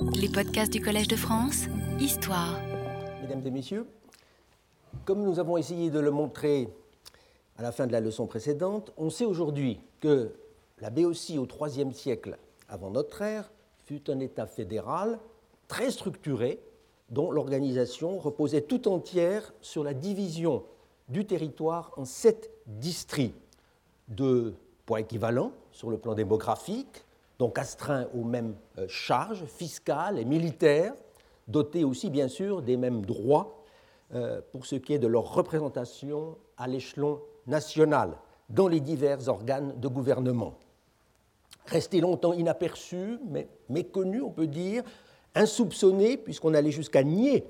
Les podcasts du Collège de France, Histoire. Mesdames et messieurs, comme nous avons essayé de le montrer à la fin de la leçon précédente, on sait aujourd'hui que la Béotie au IIIe siècle avant notre ère fut un État fédéral très structuré dont l'organisation reposait tout entière sur la division du territoire en sept districts de poids équivalent sur le plan démographique, donc astreints aux mêmes euh, charges fiscales et militaires, dotés aussi bien sûr des mêmes droits euh, pour ce qui est de leur représentation à l'échelon national dans les divers organes de gouvernement. Resté longtemps inaperçu, mais méconnu, on peut dire, insoupçonné, puisqu'on allait jusqu'à nier,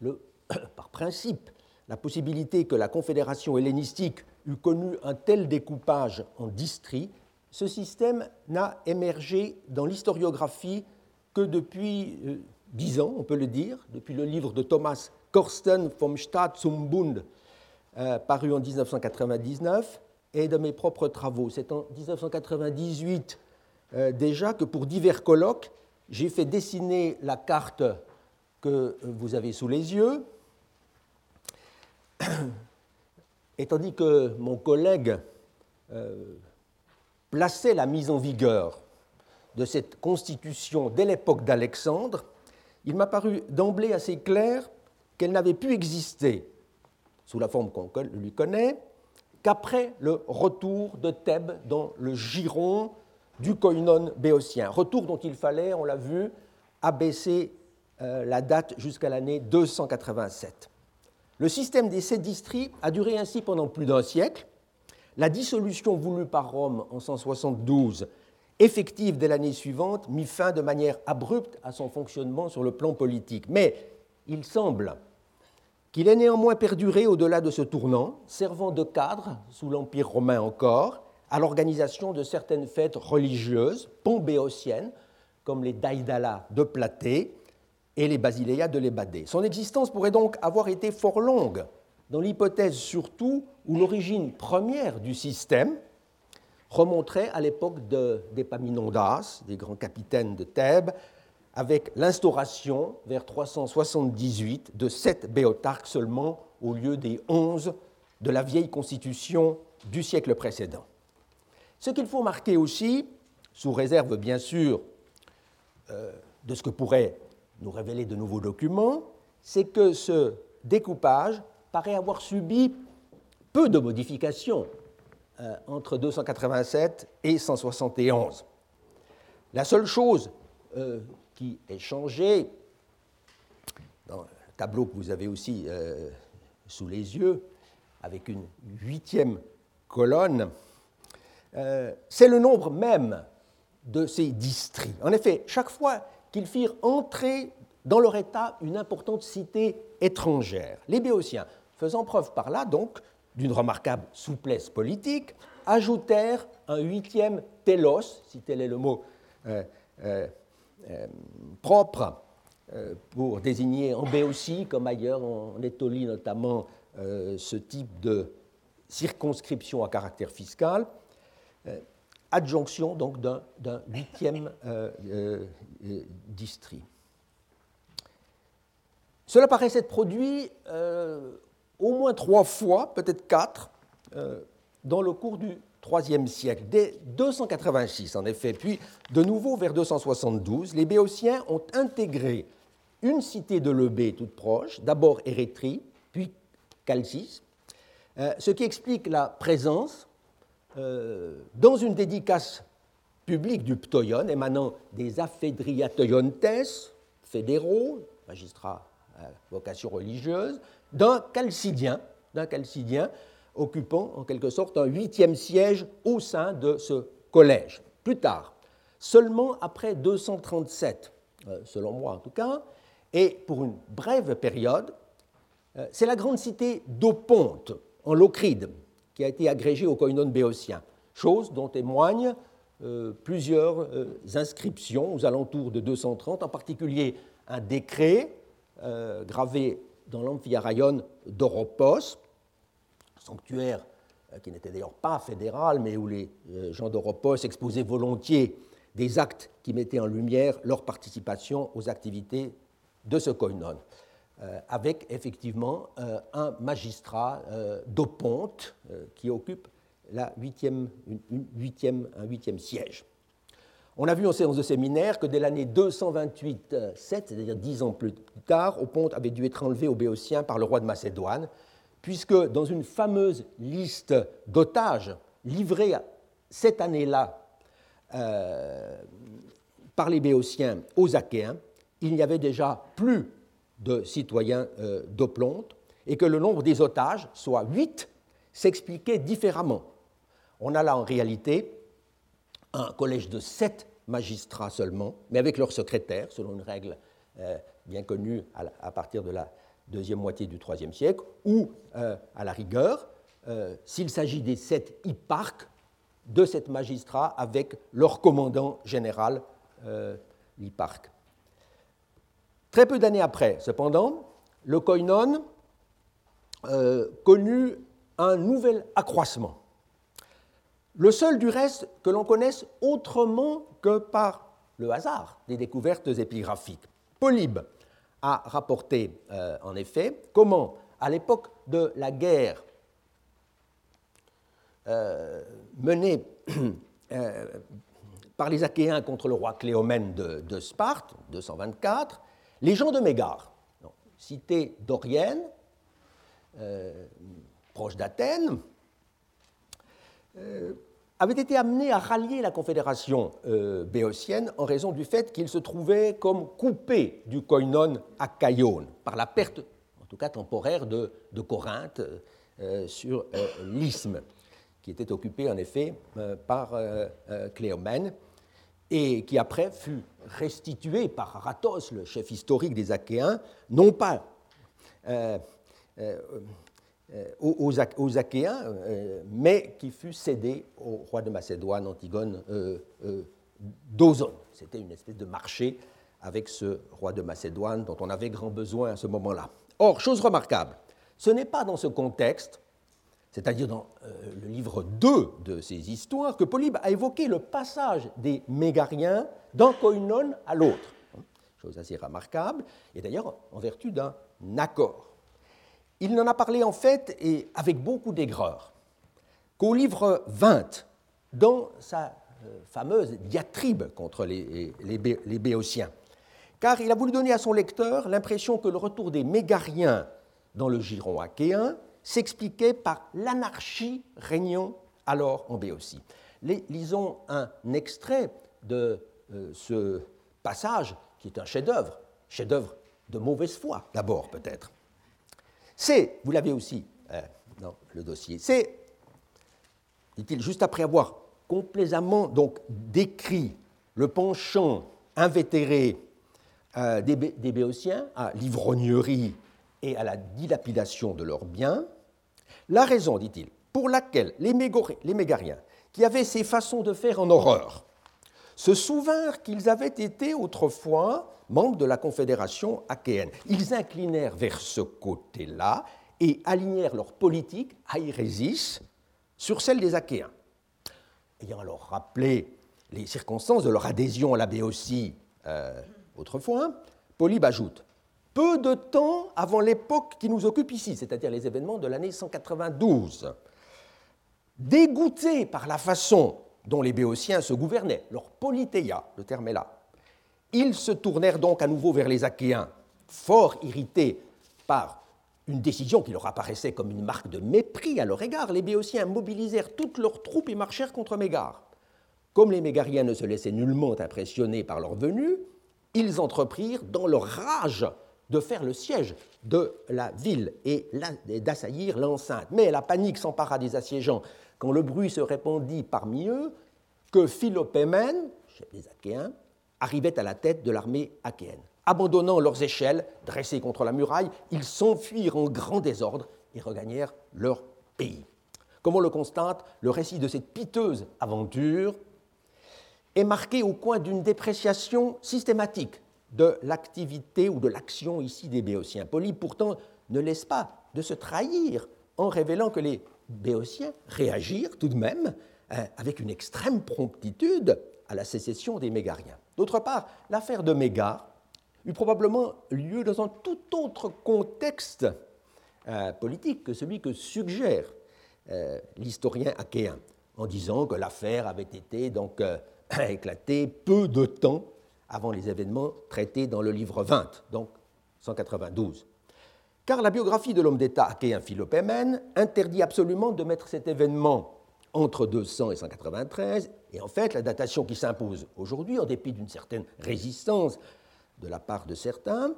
par principe, la possibilité que la Confédération hellénistique eût connu un tel découpage en districts, ce système n'a émergé dans l'historiographie que depuis euh, dix ans, on peut le dire, depuis le livre de Thomas Korsten vom Staat zum Bund, euh, paru en 1999, et de mes propres travaux. C'est en 1998 euh, déjà que pour divers colloques, j'ai fait dessiner la carte que vous avez sous les yeux. Et tandis que mon collègue plaçait la mise en vigueur de cette constitution dès l'époque d'Alexandre, il m'a paru d'emblée assez clair qu'elle n'avait pu exister, sous la forme qu'on lui connaît, qu'après le retour de Thèbes dans le giron du koinon béotien. Retour dont il fallait, on l'a vu, abaisser euh, la date jusqu'à l'année 287. Le système des sept districts a duré ainsi pendant plus d'un siècle, la dissolution voulue par Rome en 172, effective dès l'année suivante, mit fin de manière abrupte à son fonctionnement sur le plan politique. Mais il semble qu'il ait néanmoins perduré au-delà de ce tournant, servant de cadre, sous l'Empire romain encore, à l'organisation de certaines fêtes religieuses pombéotiennes, comme les Daïdala de Platée et les Basileia de l'Ébadé. Son existence pourrait donc avoir été fort longue, dans l'hypothèse surtout où l'origine première du système remonterait à l'époque de, d'Épaminondas, des grands capitaines de Thèbes, avec l'instauration vers 378 de sept béotarques seulement au lieu des onze de la vieille constitution du siècle précédent. Ce qu'il faut marquer aussi, sous réserve bien sûr euh, de ce que pourraient nous révéler de nouveaux documents, c'est que ce découpage paraît avoir subi peu de modifications euh, entre 287 et 171. La seule chose euh, qui est changée, dans le tableau que vous avez aussi euh, sous les yeux, avec une huitième colonne, c'est le nombre même de ces districts. En effet, chaque fois qu'ils firent entrer dans leur État une importante cité étrangère, les Béotiens faisant preuve par là donc d'une remarquable souplesse politique, ajoutèrent un huitième télos, si tel est le mot euh, euh, euh, propre pour désigner en Béotie, comme ailleurs en Étolie notamment, ce type de circonscription à caractère fiscal, adjonction donc d'un huitième district. Cela paraît s'être produit au moins trois fois, peut-être quatre, euh, dans le cours du IIIe siècle, dès 286 en effet, puis de nouveau vers 272, les Béotiens ont intégré une cité de Lebé toute proche, d'abord Érétrie, puis Chalcis, euh, ce qui explique la présence euh, dans une dédicace publique du Ptoion émanant des Aphedriatoiontes, fédéraux, magistrats à vocation religieuse, d'un chalcidien, d'un chalcidien occupant en quelque sorte un huitième siège au sein de ce collège. Plus tard, seulement après 237, euh, selon moi en tout cas, et pour une brève période, euh, c'est la grande cité d'Oponte, en Locride, qui a été agrégée au koinon béotien, chose dont témoignent euh, plusieurs inscriptions aux alentours de 230, en particulier un décret gravé dans l'amphithéâtre d'Oropos, sanctuaire euh, qui n'était d'ailleurs pas fédéral, mais où les euh, gens d'Oropos exposaient volontiers des actes qui mettaient en lumière leur participation aux activités de ce koinon, euh, avec effectivement euh, un magistrat d'Oponte qui occupe un huitième siège. On a vu en séance de séminaire que dès l'année 228-7, c'est-à-dire dix ans plus tard, Oponte avait dû être enlevé aux Béotiens par le roi de Macédoine, puisque dans une fameuse liste d'otages livrés cette année-là euh, par les Béotiens aux Achéens, il n'y avait déjà plus de citoyens euh, d'Oplonte et que le nombre des otages, soit huit, s'expliquait différemment. On a là en réalité un collège de sept magistrats seulement, mais avec leur secrétaire, selon une règle euh, bien connue à, partir de la deuxième moitié du IIIe siècle, ou à la rigueur, s'il s'agit des sept hipparques, de cette magistrat avec leur commandant général, euh, l'Hipparque. Très peu d'années après, cependant, le koinon euh, connut un nouvel accroissement. Le seul du reste que l'on connaisse autrement que par le hasard des découvertes épigraphiques. Polybe a rapporté euh, en effet comment, à l'époque de la guerre euh, menée euh, par les Achéens contre le roi Cléomène de, Sparte, 224, les gens de Mégare, cité dorienne, proche d'Athènes, avaient été amenés à rallier la confédération béotienne en raison du fait qu'ils se trouvaient comme coupés du koinon achaïon par la perte, en tout cas temporaire, de, Corinthe sur l'isthme qui était occupé en effet euh, par euh, euh, Cléomène et qui après fut restitué par Aratos, le chef historique des Achéens, non pas aux, aux, Achéens, mais qui fut cédé au roi de Macédoine, Antigone d'Ozone. C'était une espèce de marché avec ce roi de Macédoine dont on avait grand besoin à ce moment-là. Or, chose remarquable, ce n'est pas dans ce contexte c'est-à-dire dans euh, le livre 2 de ces histoires, que Polybe a évoqué le passage des Mégariens d'un koinon à l'autre. Chose assez remarquable, et d'ailleurs en vertu d'un accord. Il n'en a parlé en fait, et avec beaucoup d'aigreur, qu'au livre 20, dans sa euh, fameuse diatribe contre les, Béotiens, car il a voulu donner à son lecteur l'impression que le retour des Mégariens dans le giron achéen s'expliquait par l'anarchie régnant alors en Béotie. Lisons un extrait de euh, ce passage qui est un chef-d'œuvre, chef-d'œuvre de mauvaise foi d'abord peut-être. C'est, vous l'avez aussi euh, dans le dossier, c'est, dit-il, juste après avoir complaisamment donc décrit le penchant invétéré euh, des, des Béotiens à l'ivrognerie et à la dilapidation de leurs biens, la raison, dit-il, pour laquelle les, Mégariens, qui avaient ces façons de faire en horreur, se souvinrent qu'ils avaient été autrefois membres de la confédération achéenne. Ils inclinèrent vers ce côté-là et alignèrent leur politique, aérésis, sur celle des Achéens. Ayant alors rappelé les circonstances de leur adhésion à la Béotie euh, autrefois, Polybe ajoute peu de temps avant l'époque qui nous occupe ici, c'est-à-dire les événements de l'année 192. Dégoûtés par la façon dont les Béotiens se gouvernaient, leur politéia, le terme est là, ils se tournèrent donc à nouveau vers les Achéens, fort irrités par une décision qui leur apparaissait comme une marque de mépris à leur égard. Les Béotiens mobilisèrent toutes leurs troupes et marchèrent contre Mégare. Comme les Mégariens ne se laissaient nullement impressionner par leur venue, ils entreprirent, dans leur rage, de faire le siège de la ville et d'assaillir l'enceinte. Mais la panique s'empara des assiégeants quand le bruit se répandit parmi eux que Philopémène, chef des Achéens, arrivait à la tête de l'armée achéenne. Abandonnant leurs échelles dressées contre la muraille, ils s'enfuirent en grand désordre et regagnèrent leur pays. Comme on le constate, le récit de cette piteuse aventure est marqué au coin d'une dépréciation systématique de l'activité ou de l'action ici des Béotiens. Polybe pourtant ne laisse pas de se trahir en révélant que les Béotiens réagirent tout de même euh, avec une extrême promptitude à la sécession des Mégariens. D'autre part, l'affaire de Mégare eut probablement lieu dans un tout autre contexte euh, politique que celui que suggère euh, l'historien achéen, en disant que l'affaire avait été donc euh, éclatée peu de temps avant les événements traités dans le livre 20, donc 192. Car la biographie de l'homme d'État achéen Philopémène interdit absolument de mettre cet événement entre 200 et 193, et en fait la datation qui s'impose aujourd'hui, en dépit d'une certaine résistance de la part de certains,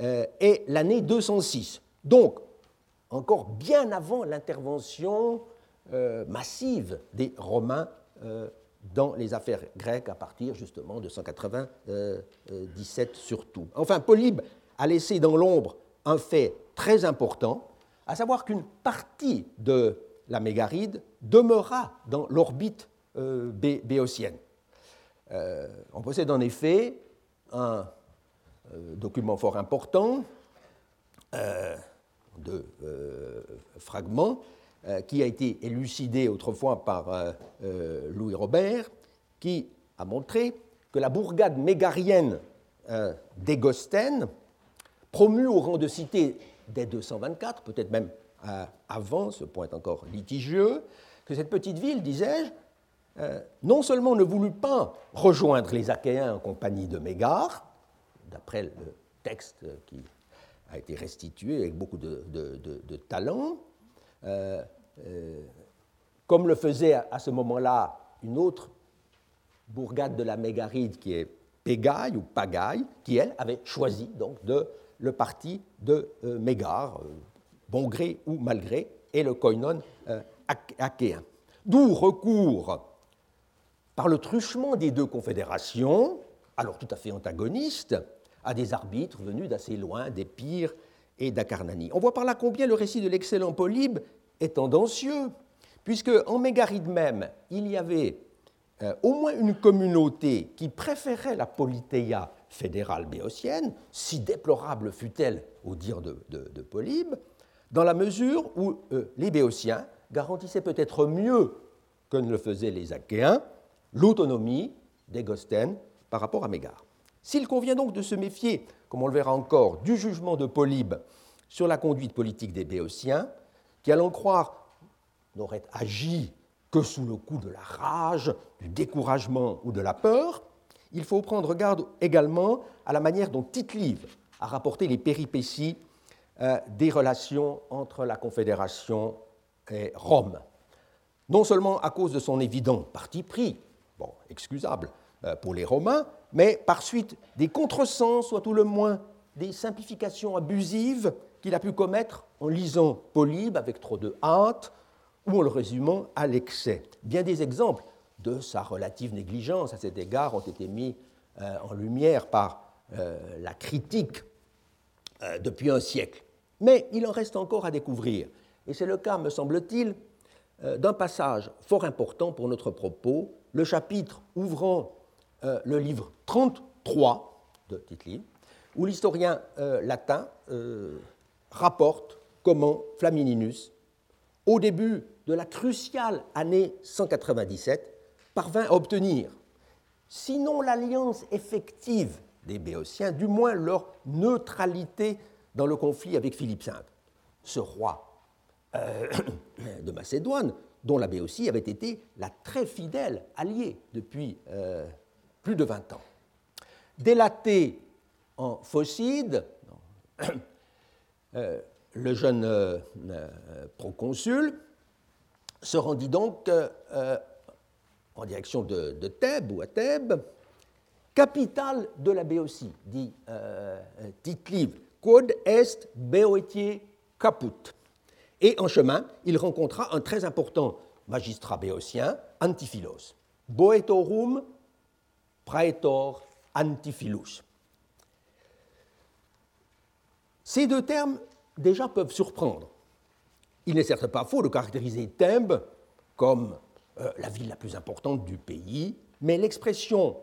euh, est l'année 206. Donc, encore bien avant l'intervention euh, massive des Romains euh, dans les affaires grecques à partir justement de 197 surtout. Enfin, Polybe a laissé dans l'ombre un fait très important, à savoir qu'une partie de la mégaride demeura dans l'orbite béotienne. on possède en effet un euh, document fort important euh, de euh, fragments qui a été élucidé autrefois par Louis Robert, qui a montré que la bourgade mégarienne d'Égostène, promue au rang de cité dès 224, peut-être même avant, ce point est encore litigieux, que cette petite ville, disais-je, non seulement ne voulut pas rejoindre les Achéens en compagnie de Mégare, d'après le texte qui a été restitué avec beaucoup de, talent, euh, euh, comme le faisait à, ce moment-là une autre bourgade de la Mégaride qui est Pégaille ou Pagaille, qui elle avait choisi donc de, le parti de euh, Mégare, bon gré ou mal gré, et le koinon achéen. D'où recours par le truchement des deux confédérations, alors tout à fait antagonistes, à des arbitres venus d'assez loin, d'Épire et d'Acarnanie. On voit par là combien le récit de l'excellent Polybe est tendancieux, puisque en Mégaride même, il y avait euh, au moins une communauté qui préférait la polythéia fédérale béotienne, si déplorable fut-elle au dire de, Polybe, dans la mesure où euh, les béotiens garantissaient peut-être mieux que ne le faisaient les Achéens l'autonomie des Gostènes par rapport à Mégare. S'il convient donc de se méfier, comme on le verra encore, du jugement de Polybe sur la conduite politique des Béotiens, qui, allons croire, n'aurait agi que sous le coup de la rage, du découragement ou de la peur, il faut prendre garde également à la manière dont tite a rapporté les péripéties euh, des relations entre la Confédération et Rome. Non seulement à cause de son évident parti pris, bon, excusable euh, pour les Romains, mais par suite des contresens, soit tout le moins des simplifications abusives qu'il a pu commettre en lisant Polybe avec trop de hâte ou en le résumant à l'excès. Bien des exemples de sa relative négligence à cet égard ont été mis euh, en lumière par la critique euh, depuis un siècle. Mais il en reste encore à découvrir. Et c'est le cas, me semble-t-il, d'un passage fort important pour notre propos, le chapitre ouvrant euh, le livre 33 de tite où l'historien euh, latin euh, rapporte comment Flamininus, au début de la cruciale année 197, parvint à obtenir, sinon l'alliance effective des Béotiens, du moins leur neutralité dans le conflit avec Philippe V. Ce roi de Macédoine, dont la Béotie avait été la très fidèle alliée depuis plus de 20 ans. Délaté en Phocide, euh, le jeune euh, euh, proconsul se rendit donc en direction de, Thèbes ou à Thèbes, capitale de la Béotie, dit Tite-Livre, quod est Beotier caput. Et en chemin, il rencontra un très important magistrat béotien, Antiphilos. Boetorum praetor antiphilus. Ces deux termes déjà peuvent surprendre. Il n'est certes pas faux de caractériser Thèbes comme euh, la ville la plus importante du pays, mais l'expression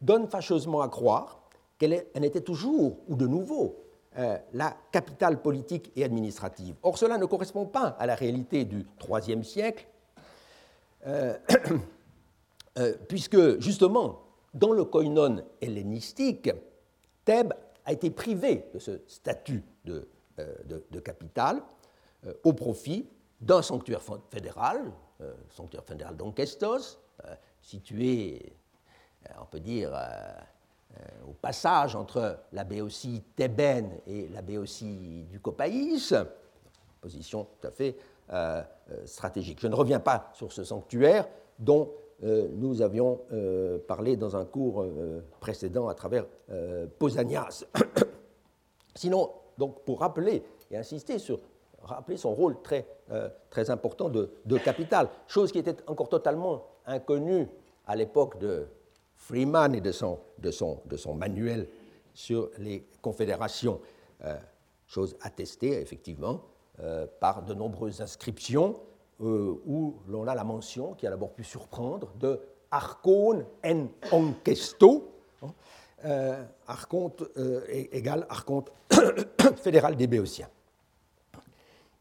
donne fâcheusement à croire qu'elle était toujours, ou de nouveau, euh, la capitale politique et administrative. Or, cela ne correspond pas à la réalité du IIIe siècle. Euh, puisque justement, dans le koinon hellénistique, Thèbes a été privé de ce statut de, de capitale au profit d'un sanctuaire fédéral, sanctuaire fédéral d'Onkestos, situé, on peut dire, au passage entre la béotie thébaine et la béotie du Copaïs, position tout à fait euh, euh, stratégique. Je ne reviens pas sur ce sanctuaire dont euh, nous avions parlé dans un cours précédent à travers Pausanias. Sinon, donc, pour rappeler et insister sur rappeler son rôle très, très important de, de capitale, chose qui était encore totalement inconnue à l'époque de Freeman et de son, manuel sur les confédérations, chose attestée effectivement euh, par de nombreuses inscriptions euh, où l'on a la mention, qui a d'abord pu surprendre, de Archon en Onkesto, hein, euh, archonte égale fédéral des Béotiens.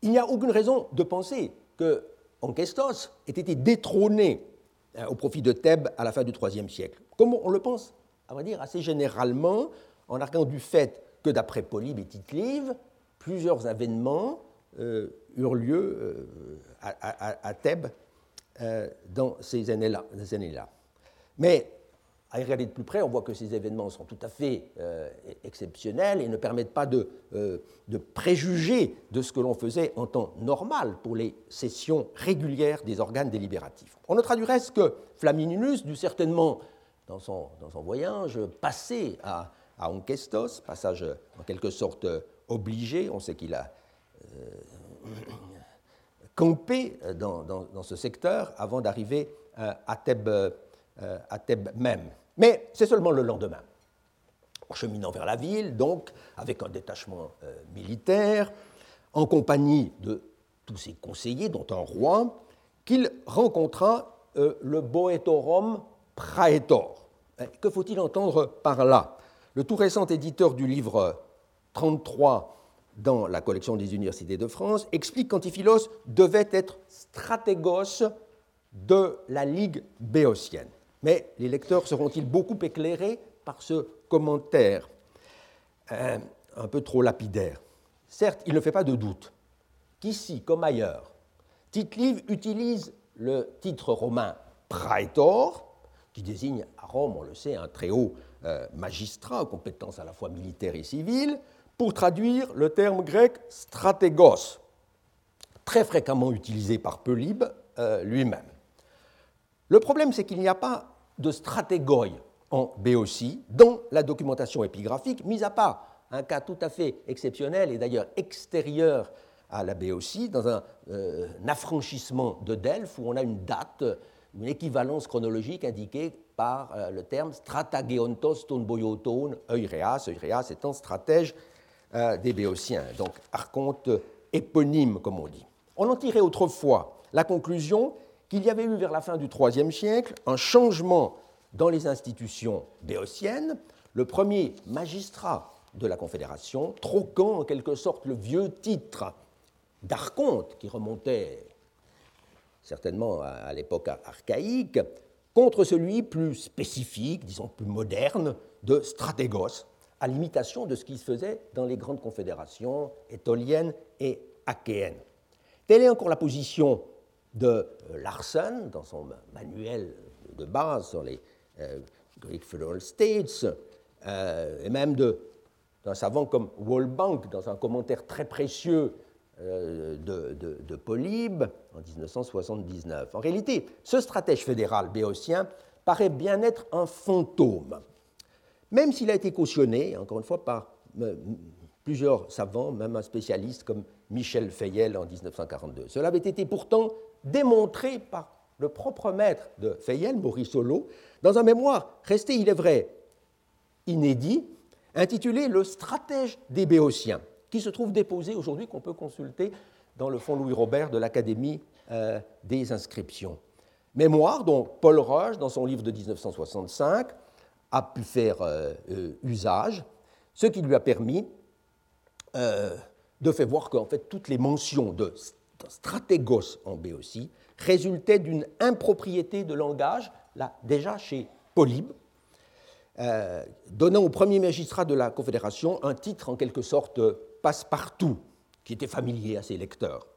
Il n'y a aucune raison de penser que Onkestos ait été détrôné au profit de Thèbes à la fin du IIIe siècle. Comme on le pense, à vrai dire, assez généralement, en arguant du fait que d'après Polybe et Tite-Live, plusieurs événements euh, eurent lieu euh, à, Thèbes euh, dans ces années-là. Mais à y regarder de plus près, on voit que ces événements sont tout à fait exceptionnels et ne permettent pas de, de préjuger de ce que l'on faisait en temps normal pour les sessions régulières des organes délibératifs. On notera du reste que Flamininus dut certainement, dans son, voyage, passer à, à passage en quelque sorte obligé. On sait qu'il a camper dans, dans, ce secteur avant d'arriver euh, à Thèbes, euh, à Thèbes même. Mais c'est seulement le lendemain. En cheminant vers la ville, donc, avec un détachement euh, militaire, en compagnie de tous ses conseillers, dont un roi, qu'il rencontra le Boetorum Praetor. Que faut-il entendre par là? Le tout récent éditeur du livre 33 dans la collection des universités de France, explique qu'Antiphilos devait être stratégos de la Ligue béotienne. Mais les lecteurs seront-ils beaucoup éclairés par ce commentaire? Euh, un peu trop lapidaire Certes, il ne fait pas de doute qu'ici, comme ailleurs, Tite-Live utilise le titre romain praetor, qui désigne à Rome, on le sait, un très haut euh, magistrat aux compétences à la fois militaires et civiles, pour traduire le terme grec stratégos, très fréquemment utilisé par Polybe euh, lui-même. Le problème, c'est qu'il n'y a pas de stratégoi en Béotie dans la documentation épigraphique, mis à part un cas tout à fait exceptionnel et d'ailleurs extérieur à la Béotie, dans un, euh, affranchissement de Delphes où on a une date, une équivalence chronologique indiquée par euh, le terme stratageontos ton boyoton eureas, eureas étant stratège euh, des Béotiens, donc archonte éponyme, comme on dit. On en tirait autrefois la conclusion qu'il y avait eu vers la fin du IIIe siècle un changement dans les institutions béotiennes, le premier magistrat de la Confédération troquant en quelque sorte le vieux titre d'archonte qui remontait certainement à l'époque archaïque, contre celui plus spécifique, disons plus moderne, de stratégos, à l'imitation de ce qui se faisait dans les grandes confédérations étoliennes et achéennes. Telle est encore la position de euh, Larsen dans son manuel de base sur les euh, Greek Federal States, euh, et même d'un savant comme Wolbank dans un commentaire très précieux de, de, Polybe en 1979. En réalité, ce stratège fédéral béotien paraît bien être un fantôme même s'il a été cautionné, encore une fois, par euh, plusieurs savants, même un spécialiste comme Michel Fayel en 1942. Cela avait été pourtant démontré par le propre maître de Fayel, Maurice Solo, dans un mémoire resté, il est vrai, inédit, intitulé Le stratège des Béotiens, qui se trouve déposé aujourd'hui, qu'on peut consulter dans le fonds Louis Robert de l'Académie euh, des inscriptions. Mémoire dont Paul Roche, dans son livre de 1965, a pu faire euh, euh, usage, ce qui lui a permis de faire voir qu'en fait toutes les mentions de stratégos en Béotie résultaient d'une impropriété de langage, là, déjà chez Polybe, euh, donnant au premier magistrat de la Confédération un titre en quelque sorte passe-partout, qui était familier à ses lecteurs,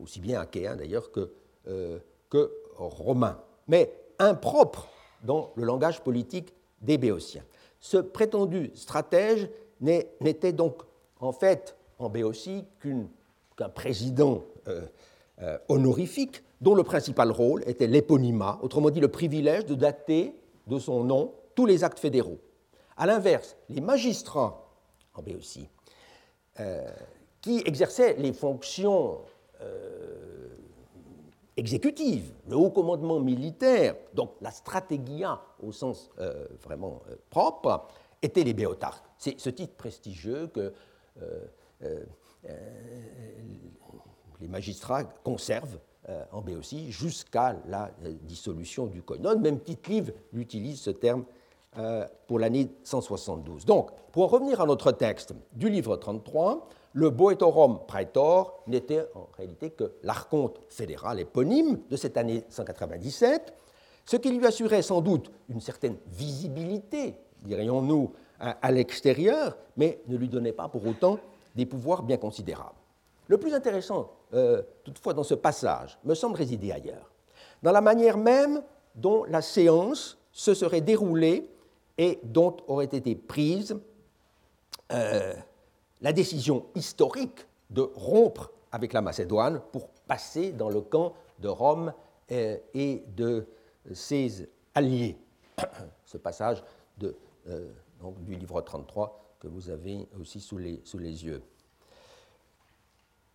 aussi bien achéens d'ailleurs que, euh, que romains, mais impropre dans le langage politique des Béotiens. Ce prétendu stratège n'était donc en fait en Béotie qu'un président euh, honorifique dont le principal rôle était l'éponymat, autrement dit le privilège de dater de son nom tous les actes fédéraux. A l'inverse, les magistrats en Béotie, euh, qui exerçaient les fonctions euh, exécutives, le haut commandement militaire, donc la stratégia au sens euh, vraiment propre, étaient les béotarques. C'est ce titre prestigieux que les magistrats conservent en Béotie jusqu'à la dissolution du koinon. Même Tite-Livre utilise ce terme euh, pour l'année 172. Donc, pour en revenir à notre texte du livre 33, le Boetorum Praetor n'était en réalité que l'archonte fédéral éponyme de cette année 197, ce qui lui assurait sans doute une certaine visibilité, dirions-nous, à, l'extérieur, mais ne lui donnait pas pour autant des pouvoirs bien considérables. Le plus intéressant, euh, toutefois, dans ce passage, me semble résider ailleurs, dans la manière même dont la séance se serait déroulée et dont aurait été prise euh, la décision historique de rompre avec la Macédoine pour passer dans le camp de Rome euh, et de ses alliés. Ce passage du livre 33 que vous avez aussi sous les, yeux.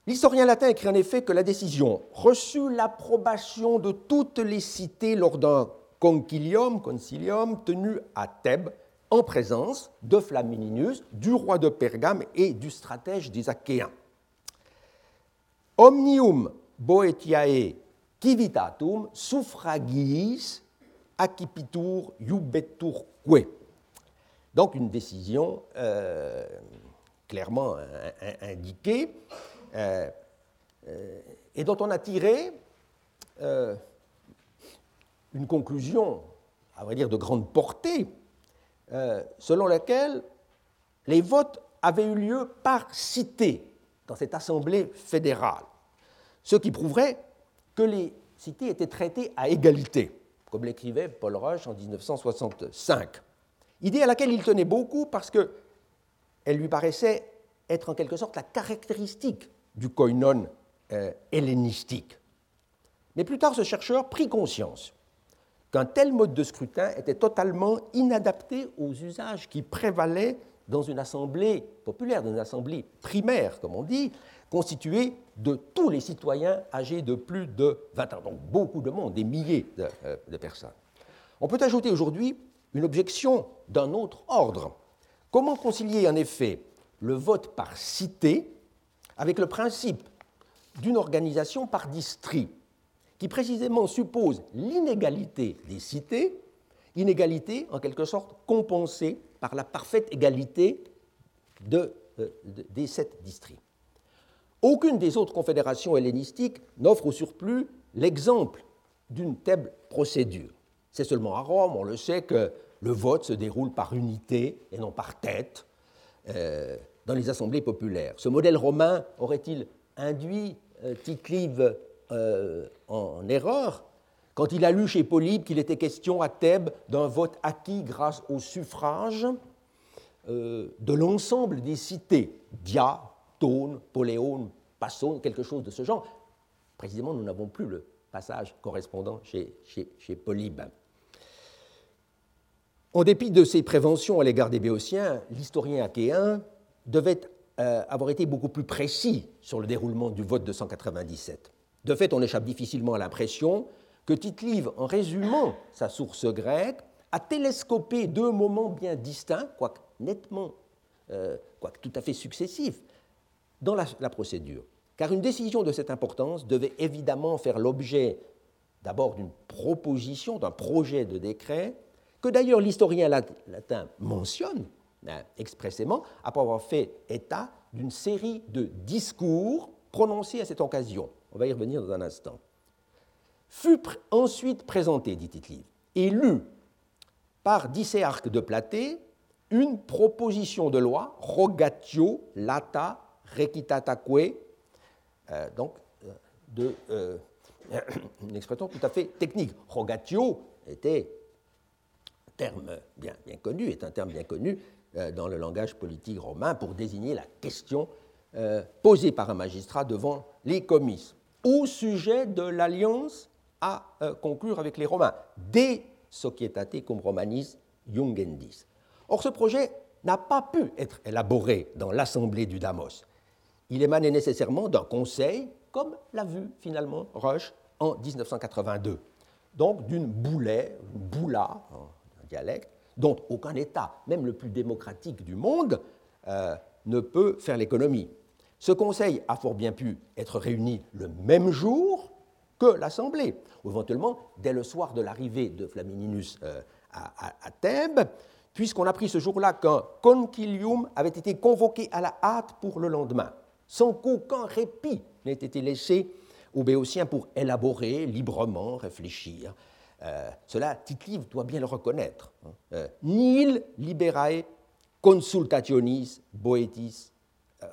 L'historien latin écrit en effet que la décision reçut l'approbation de toutes les cités lors d'un concilium, concilium tenu à Thèbes en présence de Flamininus, du roi de Pergame et du stratège des Achéens. Omnium Boetiae civitatum suffragiis accipitur iubeturque. Donc une décision euh, clairement indiquée euh, euh, et dont on a tiré une conclusion, à vrai dire, de grande portée, selon laquelle les votes avaient eu lieu par cité dans cette Assemblée fédérale, ce qui prouverait que les cités étaient traitées à égalité, comme l'écrivait Paul Rush en 1965. Idée à laquelle il tenait beaucoup parce qu'elle lui paraissait être en quelque sorte la caractéristique du koinon euh, hellénistique. Mais plus tard, ce chercheur prit conscience qu'un tel mode de scrutin était totalement inadapté aux usages qui prévalaient dans une assemblée populaire, dans une assemblée primaire, comme on dit, constituée de tous les citoyens âgés de plus de 20 ans, donc beaucoup de monde, des milliers de, euh, de personnes. On peut ajouter aujourd'hui une objection d'un autre ordre. Comment concilier en effet le vote par cité avec le principe d'une organisation par district qui précisément suppose l'inégalité des cités, inégalité en quelque sorte compensée par la parfaite égalité euh, des sept districts. Aucune des autres confédérations hellénistiques n'offre au surplus l'exemple d'une telle procédure. C'est seulement à Rome, on le sait, que le vote se déroule par unité et non par tête euh, dans les assemblées populaires. Ce modèle romain aurait-il induit euh, euh, en erreur quand il a lu chez Polybe qu'il était question à Thèbes d'un vote acquis grâce au suffrage euh, de l'ensemble des cités, Dia, Tone, Poléone, Passone, quelque chose de ce genre. Précisément, nous n'avons plus le passage correspondant chez, chez, Polybe. En dépit de ses préventions à l'égard des Béotiens, l'historien achéen devait euh, avoir été beaucoup plus précis sur le déroulement du vote de 197. De fait, on échappe difficilement à l'impression que Tite-Live, en résumant sa source grecque, a télescopé deux moments bien distincts, quoique nettement, euh, quoique tout à fait successifs, dans la, procédure. Car une décision de cette importance devait évidemment faire l'objet d'abord d'une proposition, d'un projet de décret, que d'ailleurs l'historien latin mentionne hein, expressément, après avoir fait état d'une série de discours prononcés à cette occasion on va y revenir dans un instant, fut ensuite présenté, dit tite et lut par Dicéarque de Platé une proposition de loi, rogatio lata requitataque, euh, donc euh, de, euh, une expression tout à fait technique. Rogatio était terme bien, connu, est un terme bien connu dans le langage politique romain pour désigner la question posée par un magistrat devant les comices au sujet de l'alliance à conclure avec les Romains, des societate cum romanis jungendis. Or, ce projet n'a pas pu être élaboré dans l'Assemblée du Damos. Il émanait nécessairement d'un conseil, comme l'a vu finalement Rush en 1982. Donc d'une boulet, boula, un dialecte, dont aucun État, même le plus démocratique du monde, euh, ne peut faire l'économie. Ce conseil a fort bien pu être réuni le même jour que l'Assemblée, ou éventuellement dès le soir de l'arrivée de Flamininus euh, à, Thèbes, puisqu'on a pris ce jour-là qu'un concilium avait été convoqué à la hâte pour le lendemain, sans qu'aucun répit n'ait été laissé aux Béotiens pour élaborer librement, réfléchir. Euh, cela, tite doit bien le reconnaître. Hein. Euh, nil liberae consultationis boetis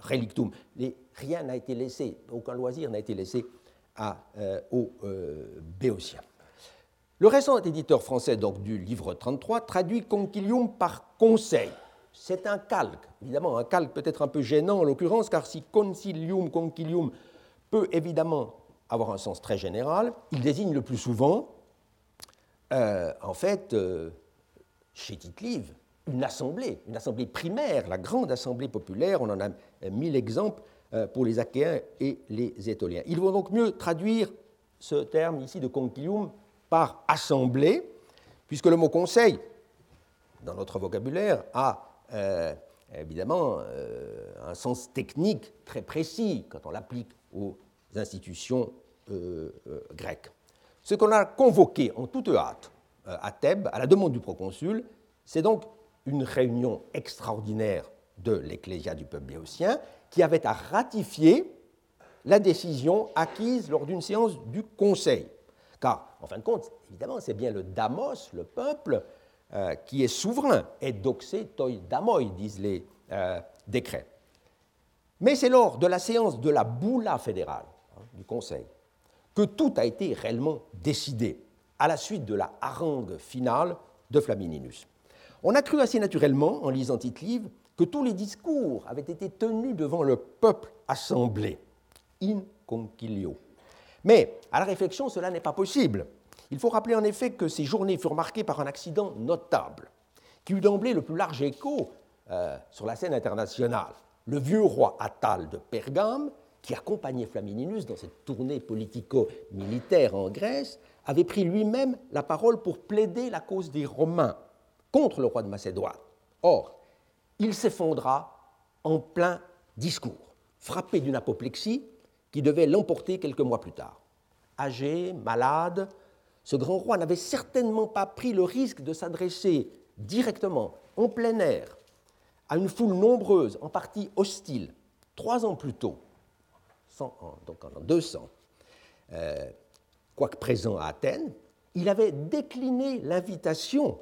relictum. rien n'a été laissé, aucun loisir n'a été laissé à, aux Béotiens. Le récent éditeur français donc, du livre 33 traduit concilium par conseil. C'est un calque, évidemment, un calque peut-être un peu gênant en l'occurrence, car si concilium, concilium peut évidemment avoir un sens très général, il désigne le plus souvent, euh, en fait, euh, chez tite une assemblée, une assemblée primaire, la grande assemblée populaire, on en a mille exemples euh, pour les Achéens et les Étoliens. Il vaut donc mieux traduire ce terme ici de concilium par assemblée, puisque le mot conseil, dans notre vocabulaire, a évidemment un sens technique très précis quand on l'applique aux institutions grecques. Ce qu'on a convoqué en toute hâte à Thèbes, à la demande du proconsul, c'est donc une réunion extraordinaire de l'Ecclésia du peuple béotien qui avait à ratifier la décision acquise lors d'une séance du Conseil. Car, en fin de compte, évidemment, c'est bien le damos, le peuple, euh, qui est souverain, et doxé toi damoi, disent les euh, décrets. Mais c'est lors de la séance de la boula fédérale hein, du Conseil que tout a été réellement décidé, à la suite de la harangue finale de Flamininus. On a cru assez naturellement, en lisant tite que tous les discours avaient été tenus devant le peuple assemblé, in concilio. Mais à la réflexion, cela n'est pas possible. Il faut rappeler en effet que ces journées furent marquées par un accident notable, qui eut d'emblée le plus large écho euh, sur la scène internationale. Le vieux roi Attal de Pergame, qui accompagnait Flamininus dans cette tournée politico-militaire en Grèce, avait pris lui-même la parole pour plaider la cause des Romains contre le roi de Macédoine. Or, il s'effondra en plein discours, frappé d'une apoplexie qui devait l'emporter quelques mois plus tard. Âgé, malade, ce grand roi n'avait certainement pas pris le risque de s'adresser directement, en plein air, à une foule nombreuse, en partie hostile, trois ans plus tôt, donc en 200, euh, quoique présent à Athènes, il avait décliné l'invitation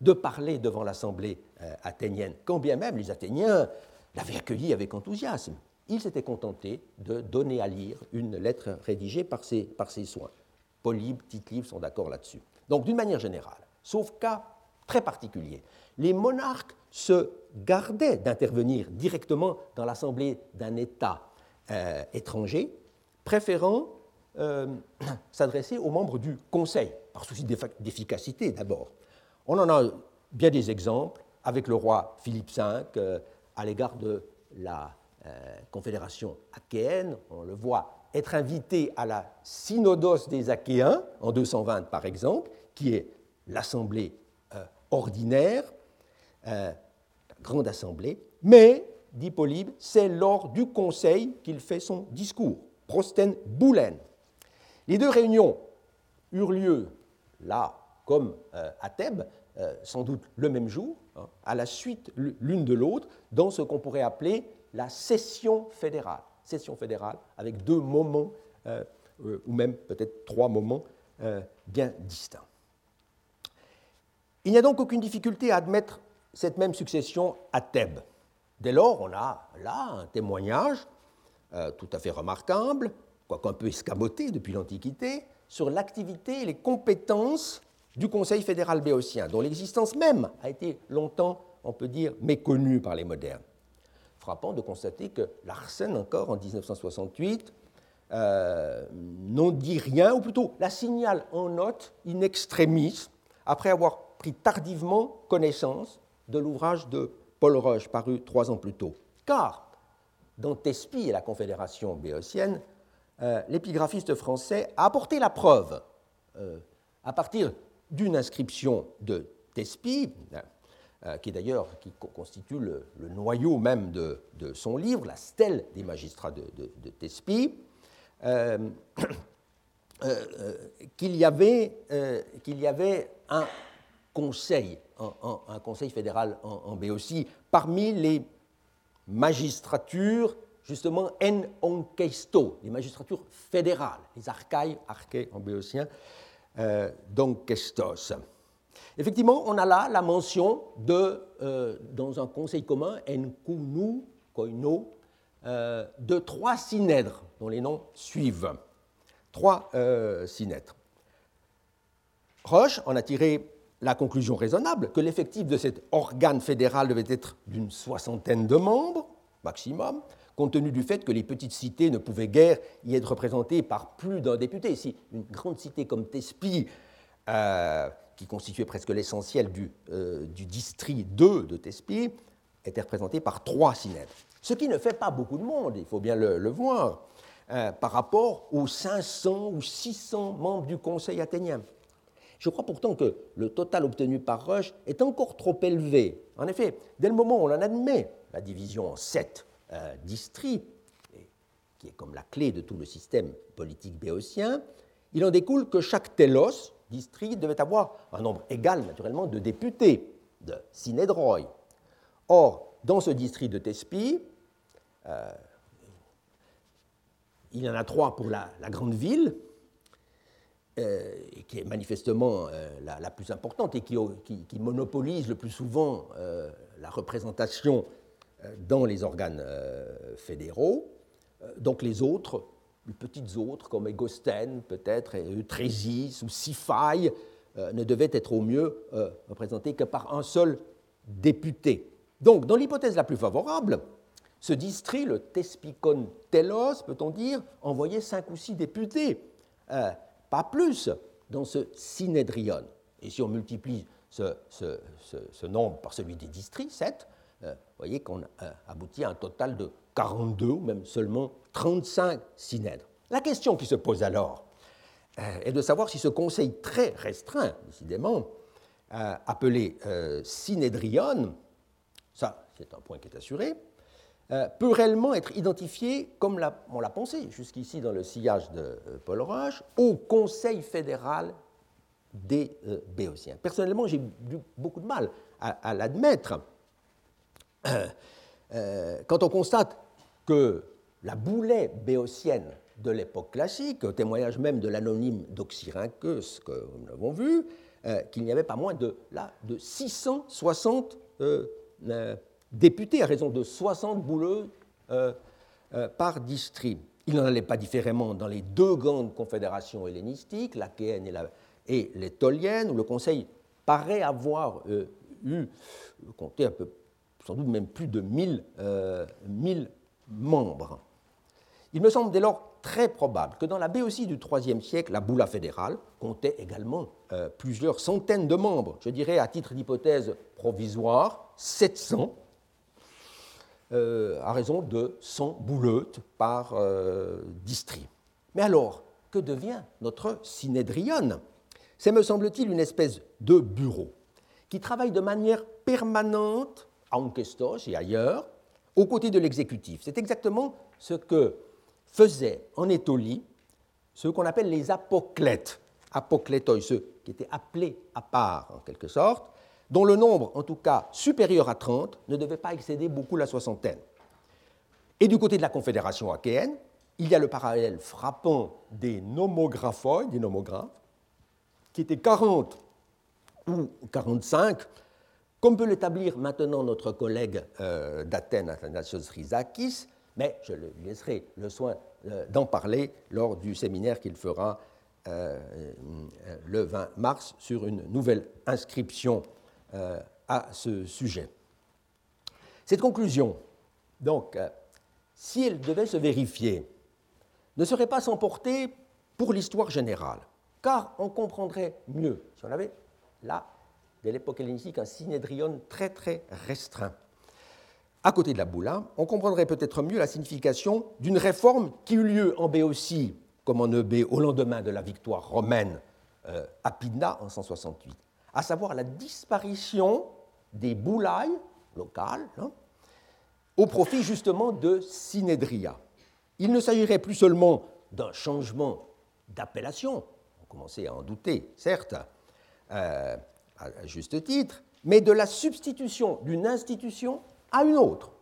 de parler devant l'assemblée euh, athénienne, quand bien même les Athéniens l'avaient accueilli avec enthousiasme il s'était contenté de donner à lire une lettre rédigée par ses, soins. Polybe, tite sont d'accord là-dessus. Donc, d'une manière générale, sauf cas très particulier, les monarques se gardaient d'intervenir directement dans l'assemblée d'un État euh, étranger, préférant euh, s'adresser aux membres du Conseil, par souci d'efficacité d'abord. On en a bien des exemples avec le roi Philippe V euh, à l'égard de la confédération achéenne, on le voit, être invité à la synodos des Achéens, en 220 par exemple, qui est l'assemblée ordinaire, la grande assemblée, mais, dit Polybe, c'est lors du conseil qu'il fait son discours, prosten boulen. Les deux réunions eurent lieu là, comme à Thèbes, sans doute le même jour, hein, à la suite l'une de l'autre, dans ce qu'on pourrait appeler la session fédérale. Session fédérale avec deux moments, euh, euh, ou même peut-être trois moments euh, bien distincts. Il n'y a donc aucune difficulté à admettre cette même succession à Thèbes. Dès lors, on a là un témoignage euh, tout à fait remarquable, quoique un peu escamoté depuis l'Antiquité, sur l'activité et les compétences du Conseil fédéral béotien, dont l'existence même a été longtemps, on peut dire, méconnue par les modernes. Frappant de constater que Larsen, encore en 1968, euh, n'en dit rien, ou plutôt la signale en note in extremis, après avoir pris tardivement connaissance de l'ouvrage de Paul Roche, paru trois ans plus tôt. Car, dans Thespie et la Confédération béotienne, euh, l'épigraphiste français a apporté la preuve, euh, à partir d'une inscription de Thespie, euh, qui d'ailleurs constitue le, noyau même de, son livre, la stèle des magistrats de, de, qu'il y avait un conseil, un, conseil fédéral en, en Béotie, parmi les magistratures justement en onquesto, les magistratures fédérales, les archaïs, arché en béotien, euh, d'onquestos. Effectivement, on a là la mention de, euh, dans un conseil commun, en kunu, koino, euh, de trois synèdres, dont les noms suivent. Trois euh, synèdres. Roche en a tiré la conclusion raisonnable que l'effectif de cet organe fédéral devait être d'une soixantaine de membres, maximum, compte tenu du fait que les petites cités ne pouvaient guère y être représentées par plus d'un député. Si une grande cité comme Thespie, euh, qui constituait presque l'essentiel du, euh, district 2 de Thespie, était représentée par trois synèdres. Ce qui ne fait pas beaucoup de monde, il faut bien le, voir, euh, par rapport aux 500 ou 600 membres du Conseil athénien. Je crois pourtant que le total obtenu par Rush est encore trop élevé. En effet, dès le moment où on admet la division en sept euh, districts, qui est comme la clé de tout le système politique béotien, il en découle que chaque telos, district, devait avoir un nombre égal, naturellement, de députés, de synédroi. Or, dans ce district de Thespie, euh, il y en a trois pour la grande ville, euh, qui est manifestement euh, la, plus importante et qui, monopolise le plus souvent euh, la représentation dans les organes fédéraux. donc les autres, les petites autres, comme Égostène peut-être, Eutrésis ou Sifaï, ne devaient être au mieux représentés que par un seul député. Donc, dans l'hypothèse la plus favorable, ce district, le Thespicon Telos, peut-on dire, envoyait cinq ou six députés pas plus dans ce synédrion. Et si on multiplie ce, nombre par celui des districts, 7, euh, vous voyez qu'on euh, aboutit à un total de 42 ou même seulement 35 synèdres. La question qui se pose alors euh, est de savoir si ce conseil très restreint, décidément, appelé synédrion, ça c'est un point qui est assuré, euh, peut réellement être identifié, comme on l'a pensé jusqu'ici dans le sillage de euh, Paul Roche, au Conseil fédéral des euh, Béotiens. Personnellement, j'ai eu beaucoup de mal à, l'admettre. quand on constate que la boulet béotienne de l'époque classique, au témoignage même de l'anonyme d'Oxyrhynchus que nous l'avons vu, qu'il n'y avait pas moins de, là, de 660 députés à raison de 60 bouleux euh, euh, par district. Il n'en allait pas différemment dans les deux grandes confédérations hellénistiques, l'Achéenne et, la, et l'étolienne, où le Conseil paraît avoir euh, eu, compté sans doute même plus de 1000, 1000 membres. Il me semble dès lors très probable que dans la Béotie du IIIe siècle, la boula fédérale comptait également plusieurs centaines de membres, je dirais à titre d'hypothèse provisoire, 700, euh, à raison de 100 bouleutes par euh, district. Mais alors, que devient notre synédrion C'est, me semble-t-il, une espèce de bureau qui travaille de manière permanente à Onkestos et ailleurs, aux côtés de l'exécutif. C'est exactement ce que faisaient en Étolie ceux qu'on appelle les apoclètes, apoclétoi, ceux qui étaient appelés à part en quelque sorte, dont le nombre, en tout cas supérieur à 30, ne devait pas excéder beaucoup la soixantaine. Et du côté de la Confédération achéenne, il y a le parallèle frappant des nomographoi, des nomographes, qui étaient 40 ou 45, comme peut l'établir maintenant notre collègue euh, d'Athènes, Athanasios Rizakis, mais je lui laisserai le soin euh, d'en parler lors du séminaire qu'il fera euh, le 20 mars sur une nouvelle inscription à ce sujet. Cette conclusion, donc, si elle devait se vérifier, ne serait pas sans portée pour l'histoire générale, car on comprendrait mieux si on avait là de l'époque hellénistique, un synédrion très très restreint. À côté de la boula, on comprendrait peut-être mieux la signification d'une réforme qui eut lieu en Béotie comme en Eubée au lendemain de la victoire romaine euh, à Pydna en 168, à savoir la disparition des boulailles locales hein, au profit justement de Synédria. Il ne s'agirait plus seulement d'un changement d'appellation, on commençait à en douter, certes, euh, à juste titre, mais de la substitution d'une institution à une autre.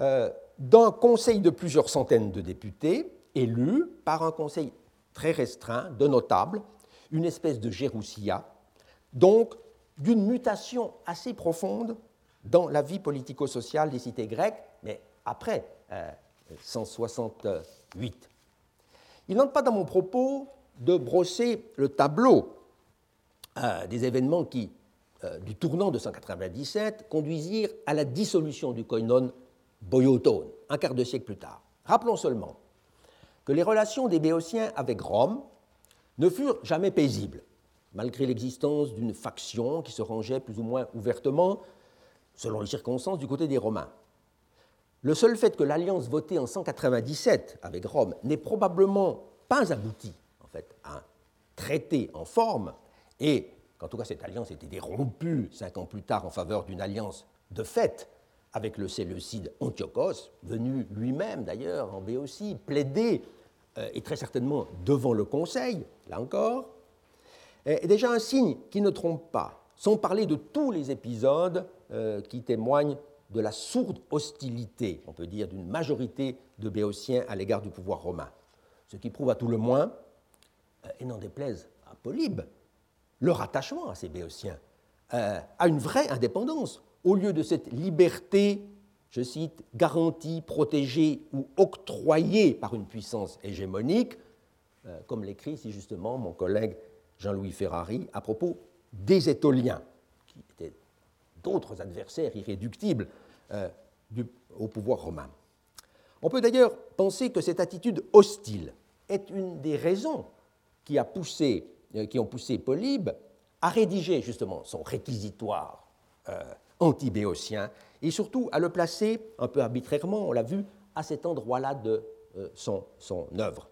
Euh, d'un conseil de plusieurs centaines de députés, élus par un conseil très restreint de notables, une espèce de géroussia, donc d'une mutation assez profonde dans la vie politico-sociale des cités grecques, mais après 168. Euh, Il n'entre pas dans mon propos de brosser le tableau des événements qui, euh, du tournant de 197, conduisirent à la dissolution du koinon boyotone, un quart de siècle plus tard. Rappelons seulement que les relations des Béotiens avec Rome ne furent jamais paisibles, malgré l'existence d'une faction qui se rangeait plus ou moins ouvertement, selon les circonstances, du côté des Romains. Le seul fait que l'alliance votée en 197 avec Rome n'ait probablement pas abouti en fait, à un traité en forme et qu'en tout cas cette alliance était dérompue cinq ans plus tard en faveur d'une alliance de fait avec le Séleucide Antiochos, venu lui-même d'ailleurs en Béotie plaider, euh, et très certainement devant le Conseil, là encore, est déjà un signe qui ne trompe pas, sans parler de tous les épisodes euh, qui témoignent de la sourde hostilité, on peut dire, d'une majorité de Béotiens à l'égard du pouvoir romain. Ce qui prouve à tout le moins, euh, et n'en déplaise à Polybe, leur attachement à ces Béotiens, euh, à une vraie indépendance, au lieu de cette liberté, je cite, garantie, protégée ou octroyée par une puissance hégémonique, comme l'écrit si justement mon collègue Jean-Louis Ferrari à propos des Étoliens, qui étaient d'autres adversaires irréductibles euh, au pouvoir romain. On peut d'ailleurs penser que cette attitude hostile est une des raisons euh, qui ont poussé Polybe à rédiger justement son réquisitoire euh, anti-béotien et surtout à le placer un peu arbitrairement, on l'a vu, à cet endroit-là de euh, son, son œuvre.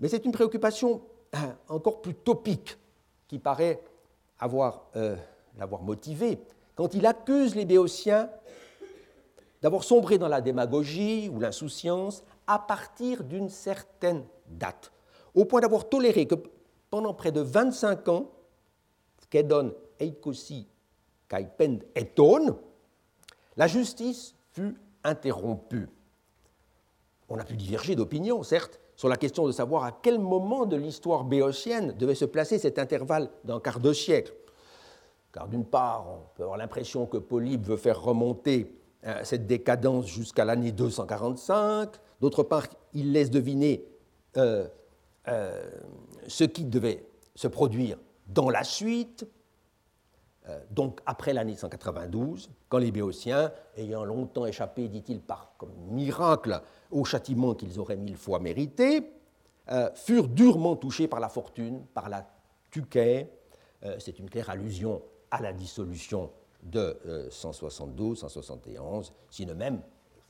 Mais c'est une préoccupation encore plus topique qui paraît avoir, l'avoir motivé quand il accuse les béotiens d'avoir sombré dans la démagogie ou l'insouciance à partir d'une certaine date, au point d'avoir toléré que pendant près de 25 ans, Kedon Eikosi Kaipend Eton, la justice fut interrompue. On a pu diverger d'opinion, certes, sur la question de savoir à quel moment de l'histoire béotienne devait se placer cet intervalle d'un quart de siècle. Car d'une part, on peut avoir l'impression que Polybe veut faire remonter euh, cette décadence jusqu'à l'année 245, d'autre part, il laisse deviner euh, euh, ce qui devait se produire dans la suite, donc après l'année 192, quand les Béotiens, ayant longtemps échappé, dit-il, par miracle au châtiment qu'ils auraient mille fois mérité, euh, furent durement touchés par la fortune, par la tuquet. C'est une claire allusion à la dissolution de 172, 171, sinon même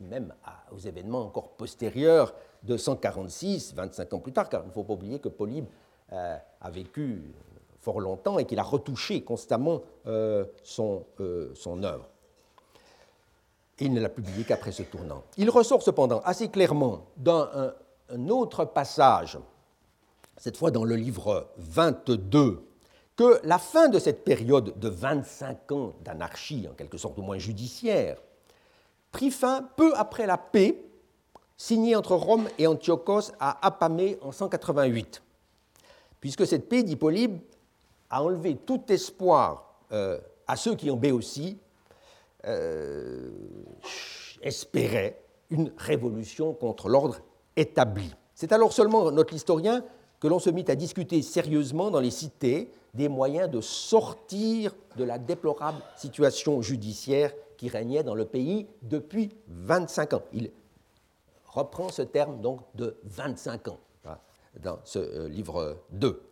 même aux événements encore postérieurs de 146, 25 ans plus tard, car il ne faut pas oublier que Polybe euh, a vécu fort longtemps et qu'il a retouché constamment euh, son, euh, son œuvre. il ne l'a publié qu'après ce tournant. Il ressort cependant assez clairement dans un, autre passage, cette fois dans le livre 22, que la fin de cette période de 25 ans d'anarchie, en quelque sorte au moins judiciaire, prit fin peu après la paix signée entre Rome et Antiochos à Apamée en 188. Puisque cette paix, dit A enlevé tout espoir à ceux qui en Béotie espéraient une révolution contre l'ordre établi. C'est alors seulement notre historien que l'on se mit à discuter sérieusement dans les cités des moyens de sortir de la déplorable situation judiciaire qui régnait dans le pays depuis 25 ans. Il reprend ce terme donc de 25 ans hein, dans ce euh, livre 2.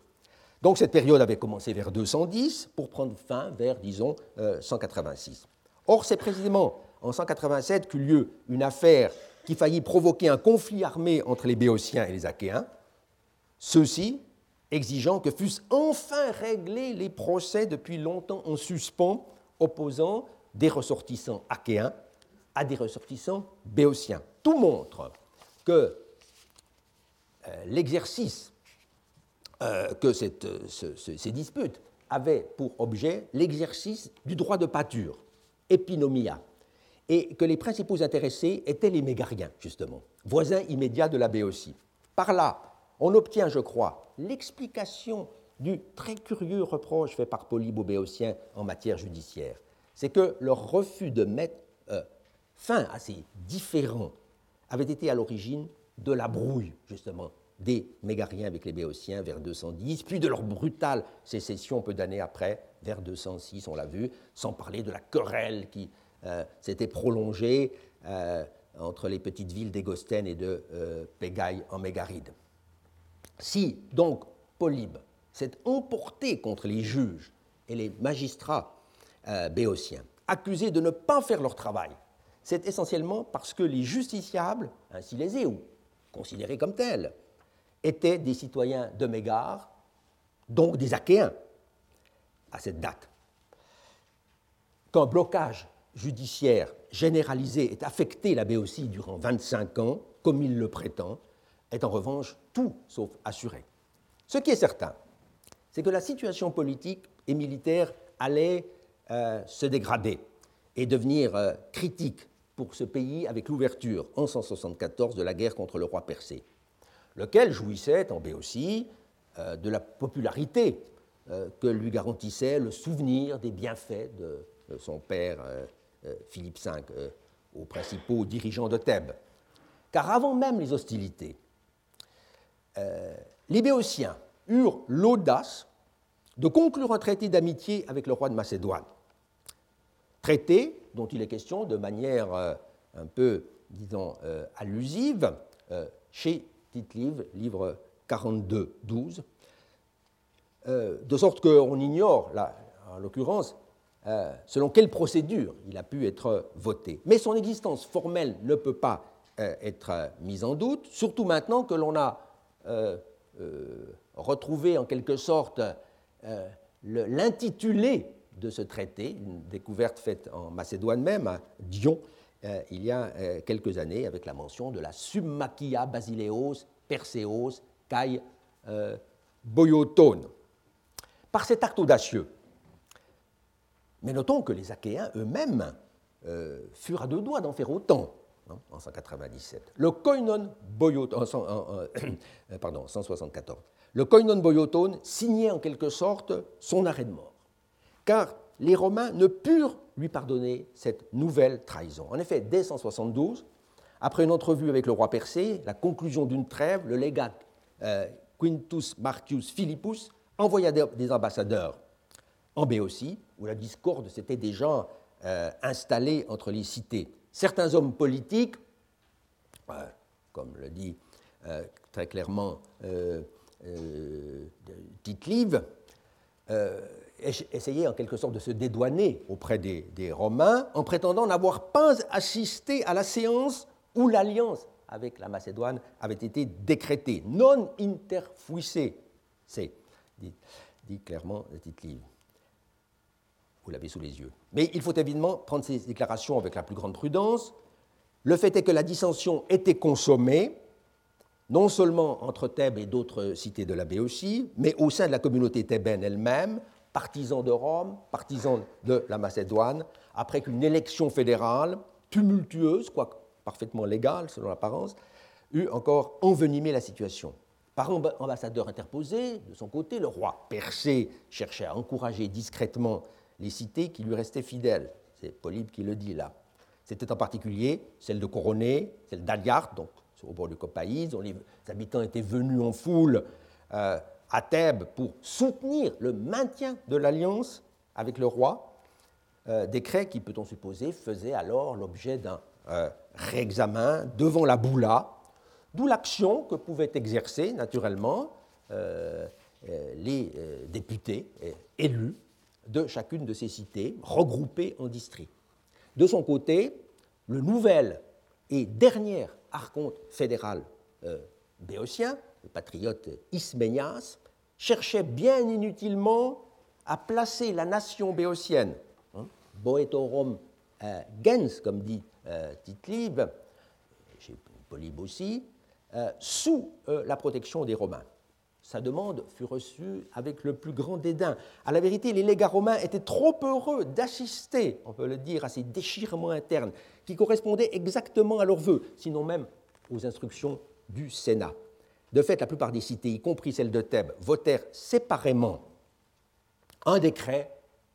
Donc cette période avait commencé vers 210 pour prendre fin vers, disons, 186. Euh, Or, c'est précisément en 187 qu'eut lieu une affaire qui faillit provoquer un conflit armé entre les Béotiens et les Achéens, ceux-ci exigeant que fussent enfin réglés les procès depuis longtemps en suspens opposant des ressortissants achéens à des ressortissants béotiens. Tout montre que euh, l'exercice, euh, que ces disputes avaient pour objet l'exercice du droit de pâture, épinomia, et que les principaux intéressés étaient les Mégariens, justement, voisins immédiats de la Béotie. Par là, on obtient, je crois, l'explication du très curieux reproche fait par Polybe aux Béotiens en matière judiciaire. C'est que leur refus de mettre euh, fin à ces différends avait été à l'origine de la brouille, justement, des Mégariens avec les Béotiens vers 210, puis de leur brutale sécession peu d'années après, vers 206, on l'a vu, sans parler de la querelle qui euh, s'était prolongée euh, entre les petites villes d'Égostène et de Pégaï en Mégaride. Si donc Polybe s'est emporté contre les juges et les magistrats euh, béotiens, accusés de ne pas faire leur travail, c'est essentiellement parce que les justiciables, ainsi lésés ou considérés comme tels, étaient des citoyens de Mégare, donc des Achéens, à cette date. Qu'un blocage judiciaire généralisé ait affecté la Béotie durant 25 ans, comme il le prétend, est en revanche tout sauf assuré. Ce qui est certain, c'est que la situation politique et militaire allait euh, se dégrader et devenir euh, critique pour ce pays avec l'ouverture en 174 de la guerre contre le roi persé, lequel jouissait en Béotie euh, de la popularité que lui garantissait le souvenir des bienfaits de, son père Philippe V aux principaux dirigeants de Thèbes. Car avant même les hostilités, euh, les Béotiens eurent l'audace de conclure un traité d'amitié avec le roi de Macédoine. Traité dont il est question de manière euh, un peu, disons, euh, allusive chez tite livre 42-12, de sorte qu'on ignore, là, en l'occurrence, selon quelle procédure il a pu être voté. Mais son existence formelle ne peut pas être mise en doute, surtout maintenant que l'on a euh, euh, retrouver en quelque sorte euh, l'intitulé de ce traité, une découverte faite en Macédoine même, à Dion, il y a quelques années, avec la mention de la Summachia Basileos Perseos Kai Boyotone. Par cet acte audacieux, mais notons que les Achéens eux-mêmes furent à deux doigts d'en faire autant. Hein, en 197. Le koinon boyotone, euh, pardon, 174. Le koinon boyotone signait en quelque sorte son arrêt de mort, car les Romains ne purent lui pardonner cette nouvelle trahison. En effet, dès 172, après une entrevue avec le roi Persée, la conclusion d'une trêve, le légat euh, Quintus Martius Philippus envoya des ambassadeurs en Béotie, où la discorde s'était déjà euh, installée entre les cités certains hommes politiques, euh, comme le dit très clairement euh, euh Essayaient en quelque sorte de se dédouaner auprès des, Romains en prétendant n'avoir pas assisté à la séance où l'alliance avec la Macédoine avait été décrétée. Non interfuisse, c'est, dit, clairement Tite-Live vous l'avez sous les yeux. Mais il faut évidemment prendre ces déclarations avec la plus grande prudence. Le fait est que la dissension était consommée, non seulement entre Thèbes et d'autres cités de la Béotie, mais au sein de la communauté thébaine elle-même, partisans de Rome, partisans de la Macédoine, après qu'une élection fédérale, tumultueuse, quoique parfaitement légale selon l'apparence, eut encore envenimé la situation. Par ambassadeur interposé, de son côté, le roi Persée cherchait à encourager discrètement les cités qui lui restaient fidèles. C'est Polybe qui le dit là. C'était en particulier celle de Coroné, celle d'Aliart, donc au bord du Copaïs, dont les habitants étaient venus en foule euh, à Thèbes pour soutenir le maintien de l'alliance avec le roi. Euh, décret qui, peut-on supposer, faisait alors l'objet d'un euh, réexamen devant la Boula, d'où l'action que pouvaient exercer naturellement les députés élus de chacune de ces cités, regroupées en districts. De son côté, le nouvel et dernier archonte fédéral euh, béotien, le patriote Isménias, cherchait bien inutilement à placer la nation béotienne, hein, Boetorum euh, gens, comme dit euh, chez Polybe aussi, euh, sous la protection des Romains sa demande fut reçue avec le plus grand dédain. À la vérité, les légats romains étaient trop heureux d'assister, on peut le dire, à ces déchirements internes qui correspondaient exactement à leurs vœux, sinon même aux instructions du Sénat. De fait, la plupart des cités, y compris celle de Thèbes, votèrent séparément un décret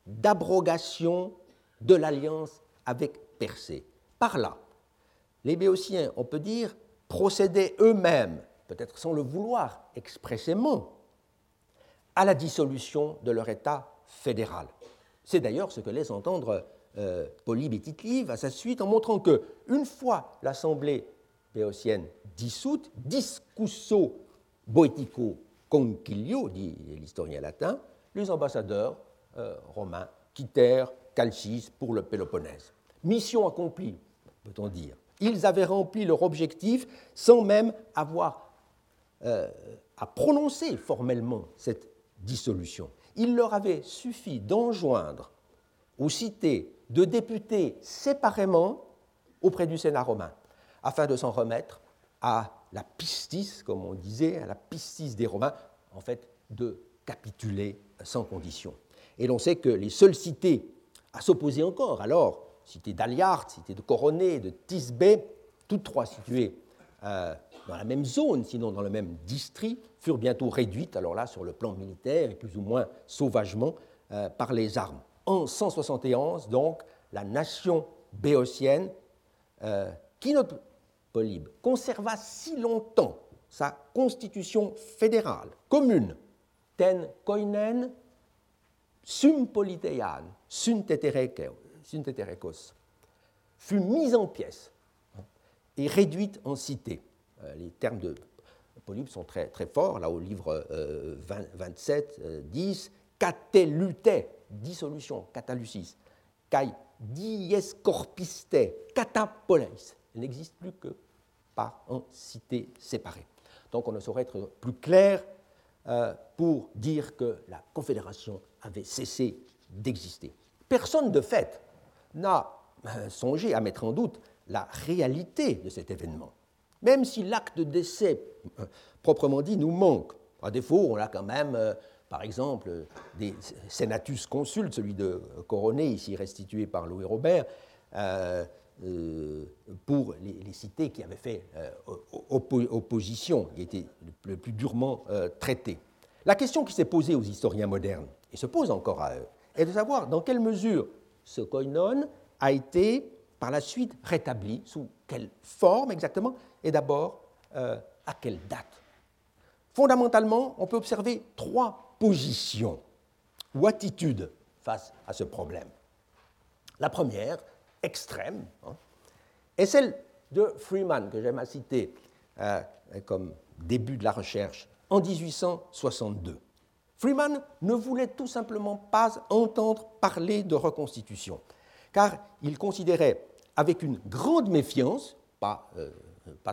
d'abrogation de l'alliance avec Persée. Par là, les Béotiens, on peut dire, procédaient eux-mêmes peut-être sans le vouloir expressément, à la dissolution de leur État fédéral. C'est d'ailleurs ce que laisse entendre euh, à sa suite en montrant que, une fois l'Assemblée béotienne dissoute, discusso boetico concilio, dit l'historien latin, les ambassadeurs euh, romains quittèrent Calcis pour le Péloponnèse. Mission accomplie, peut-on dire. Ils avaient rempli leur objectif sans même avoir euh, à prononcer formellement cette dissolution. Il leur avait suffi d'enjoindre aux cités de députer séparément auprès du Sénat romain, afin de s'en remettre à la pistis, comme on disait, à la pistis des Romains, en fait, de capituler sans condition. Et l'on sait que les seules cités à s'opposer encore, alors, cité d'Aliart, cité de Coroné, de Tisbé, toutes trois situées euh, dans la même zone, sinon dans le même district, furent bientôt réduites, alors là sur le plan militaire et plus ou moins sauvagement, euh, par les armes. En 171, donc, la nation béotienne, euh, qui Polybe, conserva si longtemps sa constitution fédérale commune, ten koinen sum politeian, fut mise en pièces hein, et réduite en cité. Euh, les termes de Polybe sont très, forts, là au livre 27, 10, catelute, dissolution, catalucis, kai dies corpiste, catapoleis. N'existe plus que par en cité séparée. Donc on ne saurait être plus clair euh, pour dire que la Confédération avait cessé d'exister. Personne de fait n'a euh, songé à mettre en doute la réalité de cet événement même si l'acte de décès, euh, proprement dit, nous manque. À défaut, on a quand même, par exemple, des senatus consultes, celui de Coroné, ici restitué par Louis Robert, euh, pour les, cités qui avaient fait opposition, qui étaient le plus durement traitées. La question qui s'est posée aux historiens modernes, et se pose encore à eux, est de savoir dans quelle mesure ce koinon a été par la suite rétabli, sous quelle forme exactement, et d'abord euh, à quelle date. Fondamentalement, on peut observer trois positions ou attitudes face à ce problème. La première, extrême, hein, est celle de Freeman, que j'aime à citer euh, comme début de la recherche, en 1862. Freeman ne voulait tout simplement pas entendre parler de reconstitution, car il considérait avec une grande méfiance, pas euh,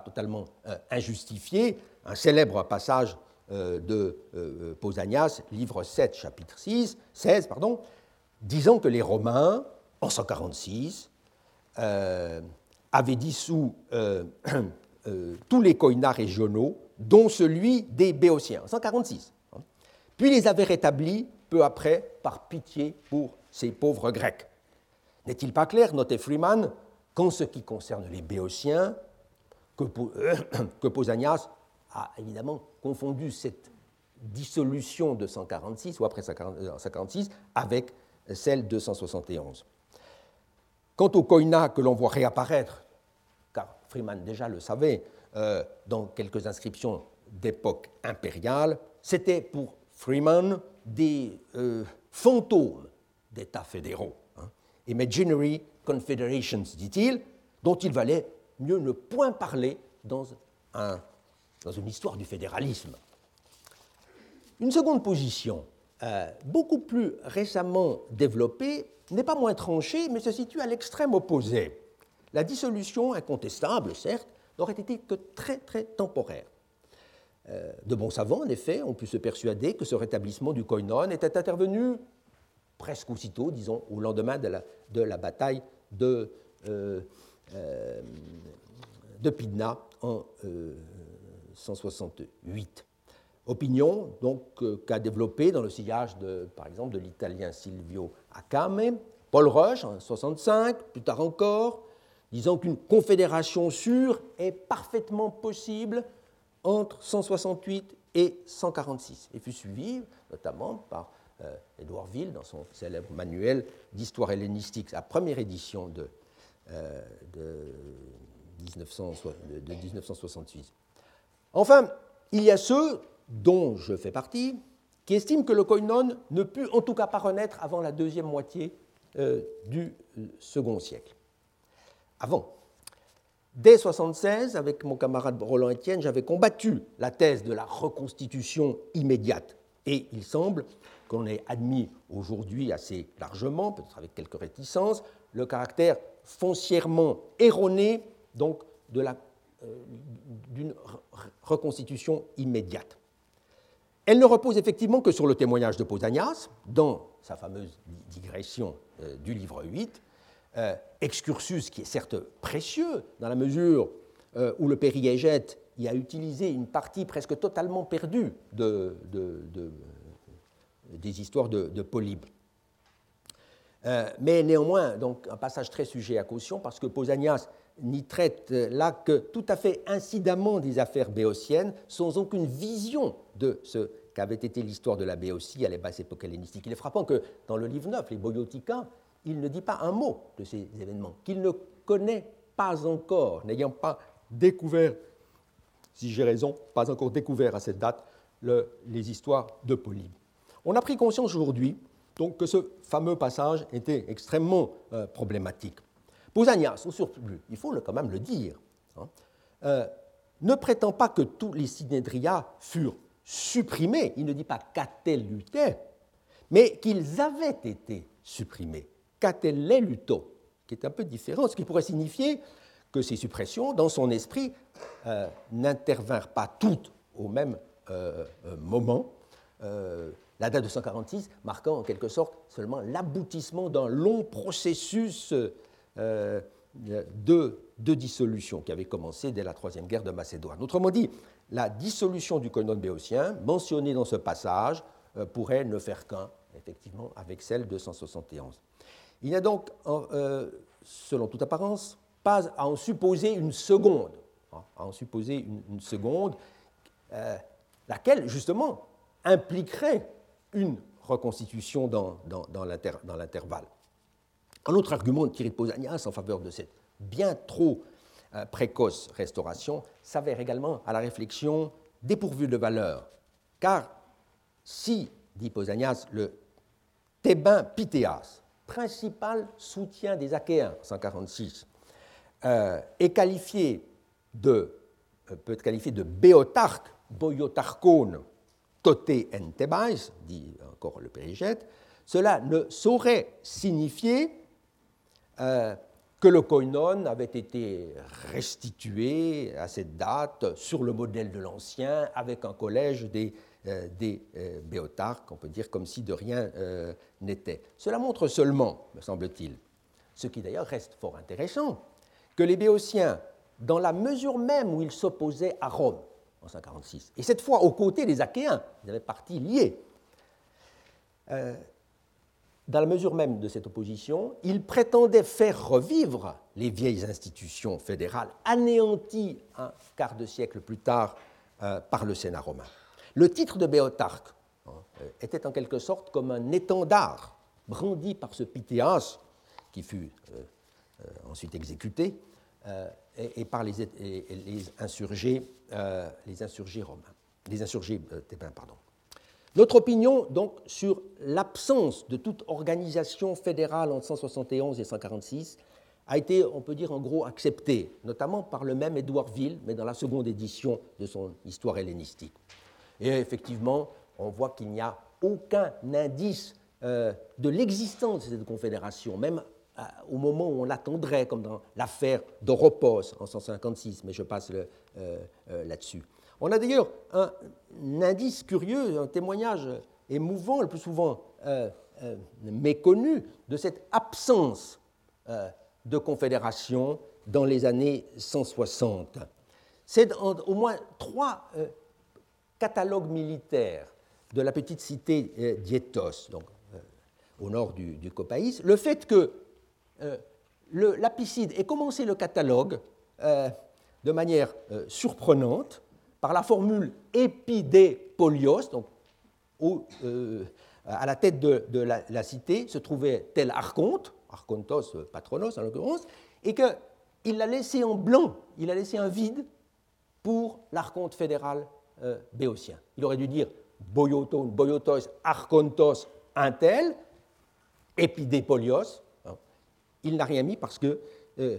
totalement euh, injustifié, un célèbre passage de Pausanias, livre 7, chapitre 6, 16, pardon, disant que les Romains, en 146, avaient dissous tous les coïnats régionaux, dont celui des Béotiens, en 146. Hein. Puis les avaient rétablis peu après par pitié pour ces pauvres Grecs. N'est-il pas clair, notait Freeman, qu'en ce qui concerne les Béotiens, que, Pausanias a évidemment confondu cette dissolution de 146 ou après 146 avec celle de 171. Quant au koina que l'on voit réapparaître, car Freeman déjà le savait, euh, dans quelques inscriptions d'époque impériale, c'était pour Freeman des euh, fantômes d'États fédéraux. Hein, Imaginary confederations, dit-il, dont il valait mieux ne point parler dans, dans une histoire du fédéralisme. Une seconde position, euh, beaucoup plus récemment développée, n'est pas moins tranchée, mais se situe à l'extrême opposé. La dissolution, incontestable certes, n'aurait été que très très temporaire. Euh, de bons savants, en effet, ont pu se persuader que ce rétablissement du koinon était intervenu presque aussitôt, disons, au lendemain de la, bataille de, euh, de Pidna en 168. Opinion donc euh, qu'a développée dans le sillage, de, par exemple, de l'italien Silvio Acame, Paul Rush en 65, plus tard encore, disant qu'une confédération sûre est parfaitement possible entre 168 et 146, et fut suivi notamment par euh, Édouard Ville dans son célèbre manuel d'histoire hellénistique, sa première édition de, euh, de, 1968. Enfin, il y a ceux dont je fais partie, qui estime que le koinon ne put en tout cas pas renaître avant la deuxième moitié euh, du euh, second siècle. Avant. Dès 1976, avec mon camarade Roland Etienne, j'avais combattu la thèse de la reconstitution immédiate. Et il semble qu'on ait admis aujourd'hui assez largement, peut-être avec quelques réticences, le caractère foncièrement erroné donc, euh, d'une reconstitution immédiate. Elle ne repose effectivement que sur le témoignage de Pausanias, dans sa fameuse digression euh, du livre 8, euh, excursus qui est certes précieux dans la mesure euh, où le périégète y a utilisé une partie presque totalement perdue de, des histoires de, Polybe. mais néanmoins, un passage très sujet à caution, parce que Pausanias n'y traite là que tout à fait incidemment des affaires béotiennes, sans aucune vision de ce qu'avait été l'histoire de la Béotie à la basse époque hellénistique. Il est frappant que dans le livre 9, les Boyotica, il ne dit pas un mot de ces événements, qu'il ne connaît pas encore, n'ayant pas découvert, si j'ai raison, pas encore découvert à cette date, les histoires de Polybe. On a pris conscience aujourd'hui donc, que ce fameux passage était extrêmement euh, problématique. Pausanias, au surplus, il faut quand même le dire, hein, euh, ne prétend pas que tous les synédrias furent supprimés. Il ne dit pas luté, mais qu'ils avaient été supprimés. luto, qui est un peu différent, ce qui pourrait signifier que ces suppressions, dans son esprit, euh, n'intervinrent pas toutes au même euh, moment. la date de 146 marquant en quelque sorte seulement l'aboutissement d'un long processus de, de, dissolution qui avait commencé dès la Troisième Guerre de Macédoine. Autrement dit, la dissolution du koinon béotien, mentionnée dans ce passage, euh, pourrait ne faire qu'un, effectivement, avec celle de 171. Il n'y a donc, euh, selon toute apparence, pas à en supposer une seconde, hein, à en supposer une, seconde, euh, laquelle, justement, impliquerait une reconstitution dans l'intervalle. Un autre argument de Thierry Pausanias en faveur de cette bien trop euh, précoce restauration s'avère également à la réflexion dépourvue de valeur. Car si, dit Pausanias, le Thébain Pythéas, principal soutien des Achéens, 146, euh, est qualifié de, euh, peut être qualifié de béotarque, boiotarchone, toté en Thébais, dit encore le périgète, cela ne saurait signifier que le koinon avait été restitué à cette date sur le modèle de l'ancien, avec un collège des, euh, euh, béotarques, on peut dire comme si de rien euh, n'était. Cela montre seulement, me semble-t-il, ce qui d'ailleurs reste fort intéressant, que les béotiens, dans la mesure même où ils s'opposaient à Rome en 146, et cette fois aux côtés des Achéens, ils avaient parti liés, dans la mesure même de cette opposition, il prétendait faire revivre les vieilles institutions fédérales anéanties un quart de siècle plus tard par le Sénat romain. Le titre de Béotarque hein, était en quelque sorte comme un étendard brandi par ce Pythéas, qui fut ensuite exécuté, et, par les, insurgés, les insurgés romains, les insurgés pardon. Notre opinion, donc, sur l'absence de toute organisation fédérale en 171 et 146 a été, on peut dire, en gros acceptée, notamment par le même Édouard Ville, mais dans la seconde édition de son Histoire hellénistique. Et effectivement, on voit qu'il n'y a aucun indice euh, de l'existence de cette confédération, même euh, au moment où on l'attendrait, comme dans l'affaire d'Oropos en 156, mais je passe euh, là-dessus. On a d'ailleurs un, indice curieux, un témoignage émouvant, le plus souvent euh, euh, méconnu, de cette absence euh, de confédération dans les années 160. C'est au moins trois catalogues militaires de la petite cité d'Ietos, donc au nord du, du, Copaïs, le fait que l'apicide ait commencé le catalogue de manière surprenante, par la formule épidépolios, donc euh, à la tête de, la, cité se trouvait tel archonte, archontos patronos en l'occurrence, et qu'il l'a laissé en blanc, il a laissé un vide pour l'archonte fédéral euh, béotien. Il aurait dû dire boyoton, boyotos, archontos, un tel, épidépolios. Il n'a rien mis parce que euh,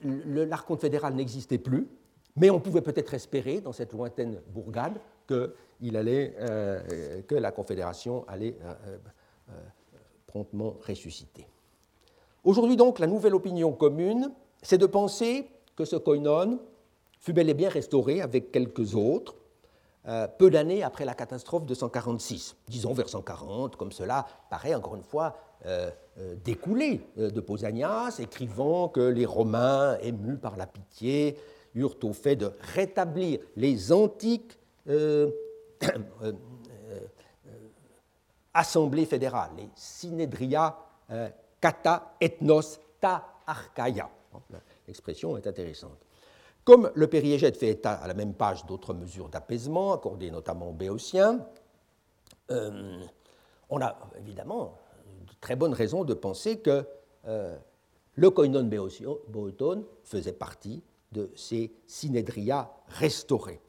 l'archonte fédéral n'existait plus, mais on pouvait peut-être espérer, dans cette lointaine bourgade, que, euh, que la Confédération allait euh, euh, promptement ressusciter. Aujourd'hui donc, la nouvelle opinion commune, c'est de penser que ce koinon fut bel et bien restauré avec quelques autres, peu d'années après la catastrophe de 146, disons vers 140, comme cela paraît encore une fois découlé de Pausanias, écrivant que les Romains, émus par la pitié, eurent au fait de rétablir les antiques euh, euh, euh, assemblées fédérales, les synedria kata ethnos ta archaia. L'expression est intéressante. Comme le périégète fait état à la même page d'autres mesures d'apaisement, accordées notamment aux Béotiens, on a évidemment de très bonnes raisons de penser que le koinon béoton faisait partie de ces synédria restaurés.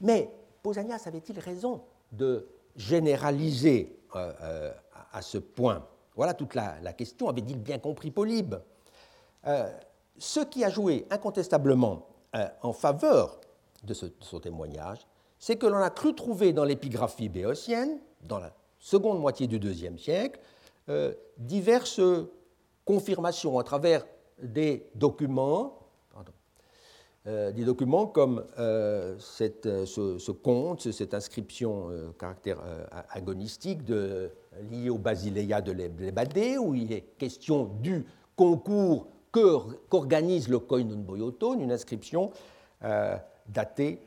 Mais Pausanias avait-il raison de généraliser euh, euh, à ce point? Voilà toute la, question. Avait-il bien compris Polybe? Euh, Ce qui a joué incontestablement en faveur de, ce, son témoignage, c'est que l'on a cru trouver dans l'épigraphie béotienne, dans la seconde moitié du IIe siècle, diverses confirmations à travers des documents des documents comme euh, euh, ce, conte, cette inscription caractère agonistique liée au Basileia de l'Ebadé, où il est question du concours qu'organise le Koinon Boyoton, une inscription datée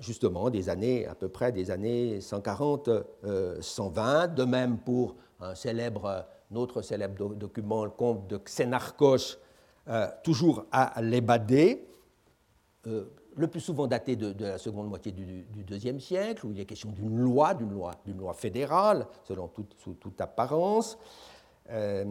justement des années, à peu près des années 140-120, de même pour un célèbre, autre célèbre document, le conte de Xenarchos, toujours à l'Ebadé, euh, le plus souvent daté de, la seconde moitié du, IIe siècle, où il est question d'une loi, d'une loi, loi fédérale, selon toute apparence. Euh,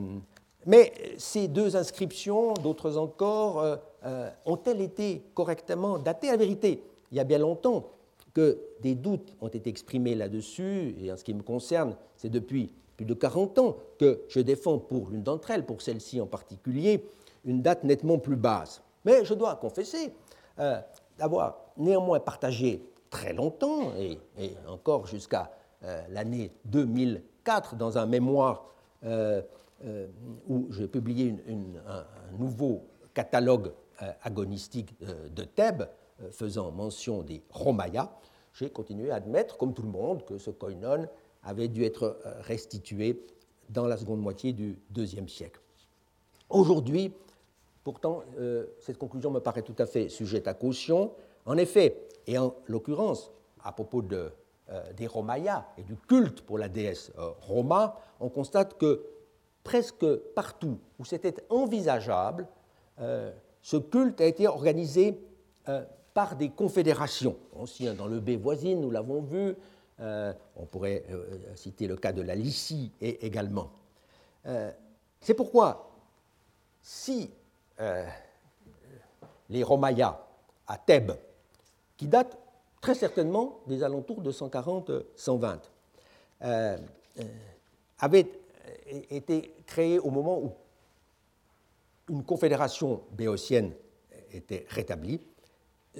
mais ces deux inscriptions, d'autres encore, euh, ont-elles été correctement datées? À la vérité, il y a bien longtemps que des doutes ont été exprimés là-dessus, et en ce qui me concerne, c'est depuis plus de 40 ans que je défends pour l'une d'entre elles, pour celle-ci en particulier, une date nettement plus basse. Mais je dois confesser euh, d'avoir néanmoins partagé très longtemps, et, encore jusqu'à euh, l'année 2004, dans un mémoire euh, où j'ai publié un, nouveau catalogue agonistique de Thèbes, faisant mention des Romayas, j'ai continué à admettre, comme tout le monde, que ce koinon avait dû être restitué dans la seconde moitié du IIe siècle. Aujourd'hui, Pourtant, euh, cette conclusion me paraît tout à fait sujette à caution. En effet, et en l'occurrence, à propos euh, des Romayas et du culte pour la déesse euh, Roma, on constate que presque partout où c'était envisageable, ce culte a été organisé par des confédérations. Anciens dans le B voisine, nous l'avons vu, on pourrait citer le cas de la Lycie également. C'est pourquoi, si les Romayas à Thèbes, qui datent très certainement des alentours de 140-120, euh, euh, avaient été créés au moment où une confédération béotienne était rétablie.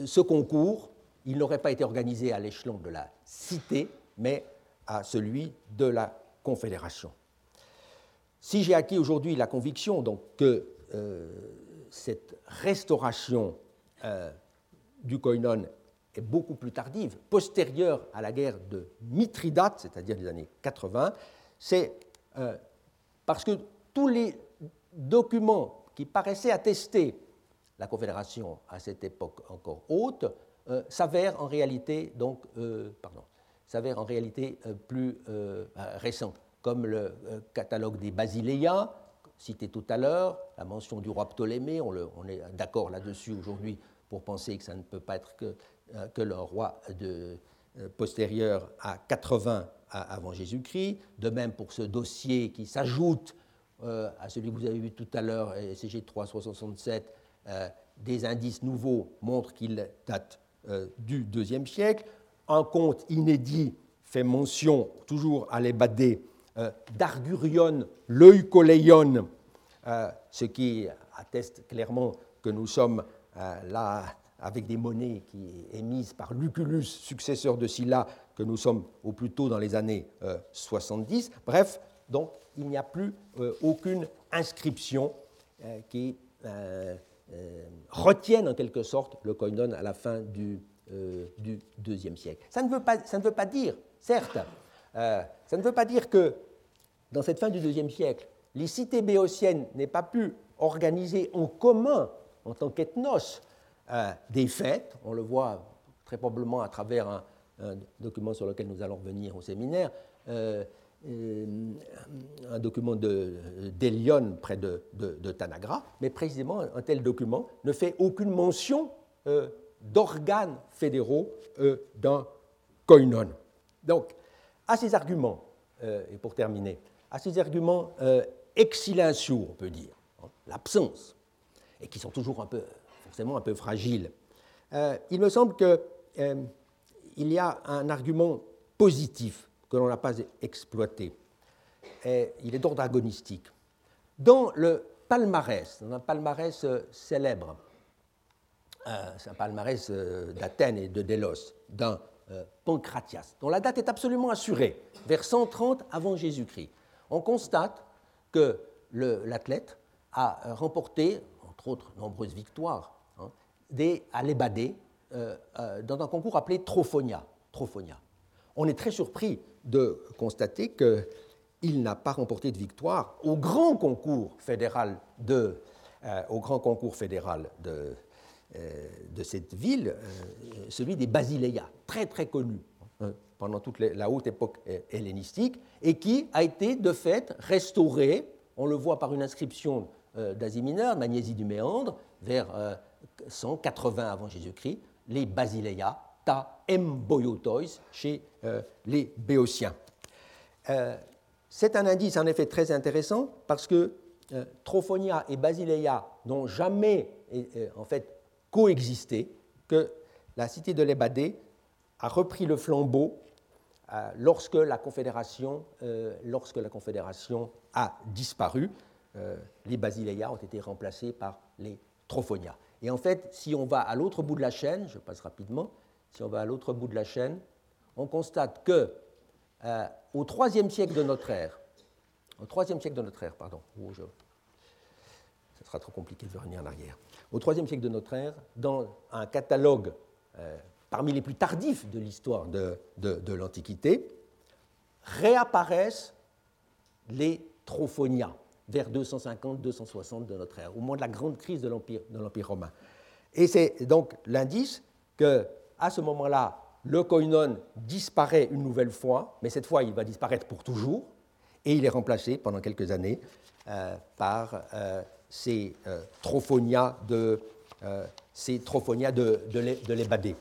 Ce concours, il n'aurait pas été organisé à l'échelon de la cité, mais à celui de la confédération. Si j'ai acquis aujourd'hui la conviction donc, que euh, cette restauration du koinon est beaucoup plus tardive, postérieure à la guerre de Mithridate, c'est-à-dire des années 80, c'est euh, parce que tous les documents qui paraissaient attester la Confédération à cette époque encore haute euh, s'avèrent en réalité donc euh, pardon s'avèrent en réalité plus récents, comme le catalogue des Basileia cité tout à l'heure, la mention du roi Ptolémée, on, est d'accord là-dessus aujourd'hui pour penser que ça ne peut pas être que, euh, que le roi de, euh, postérieur à 80 avant Jésus-Christ. De même pour ce dossier qui s'ajoute euh, à celui que vous avez vu tout à l'heure, CG 367, des indices nouveaux montrent qu'il date du IIe siècle. Un conte inédit fait mention, toujours à l'ébadé, d'Argurion leucoleion, ce qui atteste clairement que nous sommes euh, là, avec des monnaies qui émises par Lucullus, successeur de Sylla, que nous sommes au plus tôt dans les années 70. Euh, Bref, donc il n'y a plus euh, aucune inscription qui retienne en quelque sorte le koinon à la fin du, du IIe siècle. Ça ne veut pas dire, certes, ça ne veut pas dire que dans cette fin du IIe siècle, les cités béotiennes n'aient pas pu organiser en commun en tant qu'ethnos euh, des fêtes. On le voit très probablement à travers un, document sur lequel nous allons revenir au séminaire, euh, euh, un document d'Elion près de, Tanagra, mais précisément un tel document ne fait aucune mention d'organes fédéraux d'un koinon. Donc, à ces arguments, et pour terminer, à ces arguments exilentiaux, on peut dire, hein, l'absence et qui sont toujours un peu, forcément un peu fragiles. Euh, il me semble qu'il euh, y a un argument positif que l'on n'a pas exploité. Il est d'ordre agonistique. Dans le palmarès, dans un palmarès euh, célèbre, c'est un palmarès d'Athènes et de Délos, d'un Pancratias, dont la date est absolument assurée, vers 130 avant Jésus-Christ. On constate que l'athlète a remporté entre autres nombreuses victoires, hein, des, à l'Ebadé euh, euh, dans un concours appelé Trophonia. Trophonia. On est très surpris de constater qu'il n'a pas remporté de victoire au grand concours fédéral de, euh, au grand concours fédéral de, de cette ville, celui des Basileia, très très connu pendant toute la haute époque hellénistique, et qui a été de fait restauré, on le voit par une inscription euh, d'Asie mineure, Magnésie du Méandre, vers 180 euh, avant Jésus-Christ, les Basileia, ta emboiotois, chez euh, les Béotiens. C'est un indice en effet très intéressant parce que Trophonia et Basileia n'ont jamais en fait coexisté, que la cité de l'Ébadé a repris le flambeau lorsque la Confédération, lorsque la Confédération a disparu. Euh, les basileia ont été remplacés par les trophonia. Et en fait, si on va à l'autre bout de la chaîne, je passe rapidement, si on va à l'autre bout de la chaîne, on constate que euh, au IIIe siècle de notre ère, au IIIe siècle de notre ère, pardon, ce sera trop compliqué de revenir en arrière. Au IIIe siècle de notre ère, dans un catalogue euh, parmi les plus tardifs de l'histoire de, l'Antiquité, réapparaissent les trophonia vers 250-260 de notre ère, au moment de la grande crise de l'Empire romain. Et c'est donc l'indice que, à ce moment-là, le koinon disparaît une nouvelle fois, mais cette fois il va disparaître pour toujours, et il est remplacé pendant quelques années euh, par euh, ces euh, ces trophonia de, bader.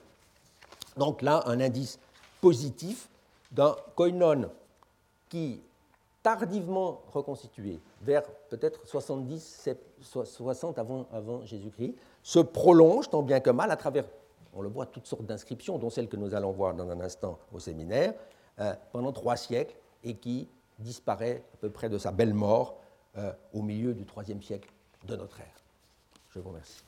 Donc là, un indice positif d'un koinon qui, tardivement reconstitué, vers peut-être 70, 60 avant, avant Jésus-Christ, se prolonge tant bien que mal à travers, on le voit, toutes sortes d'inscriptions, dont celles que nous allons voir dans un instant au séminaire, euh, pendant trois siècles et qui disparaît à peu près de sa belle mort euh, au milieu du IIIe siècle de notre ère. Je vous remercie.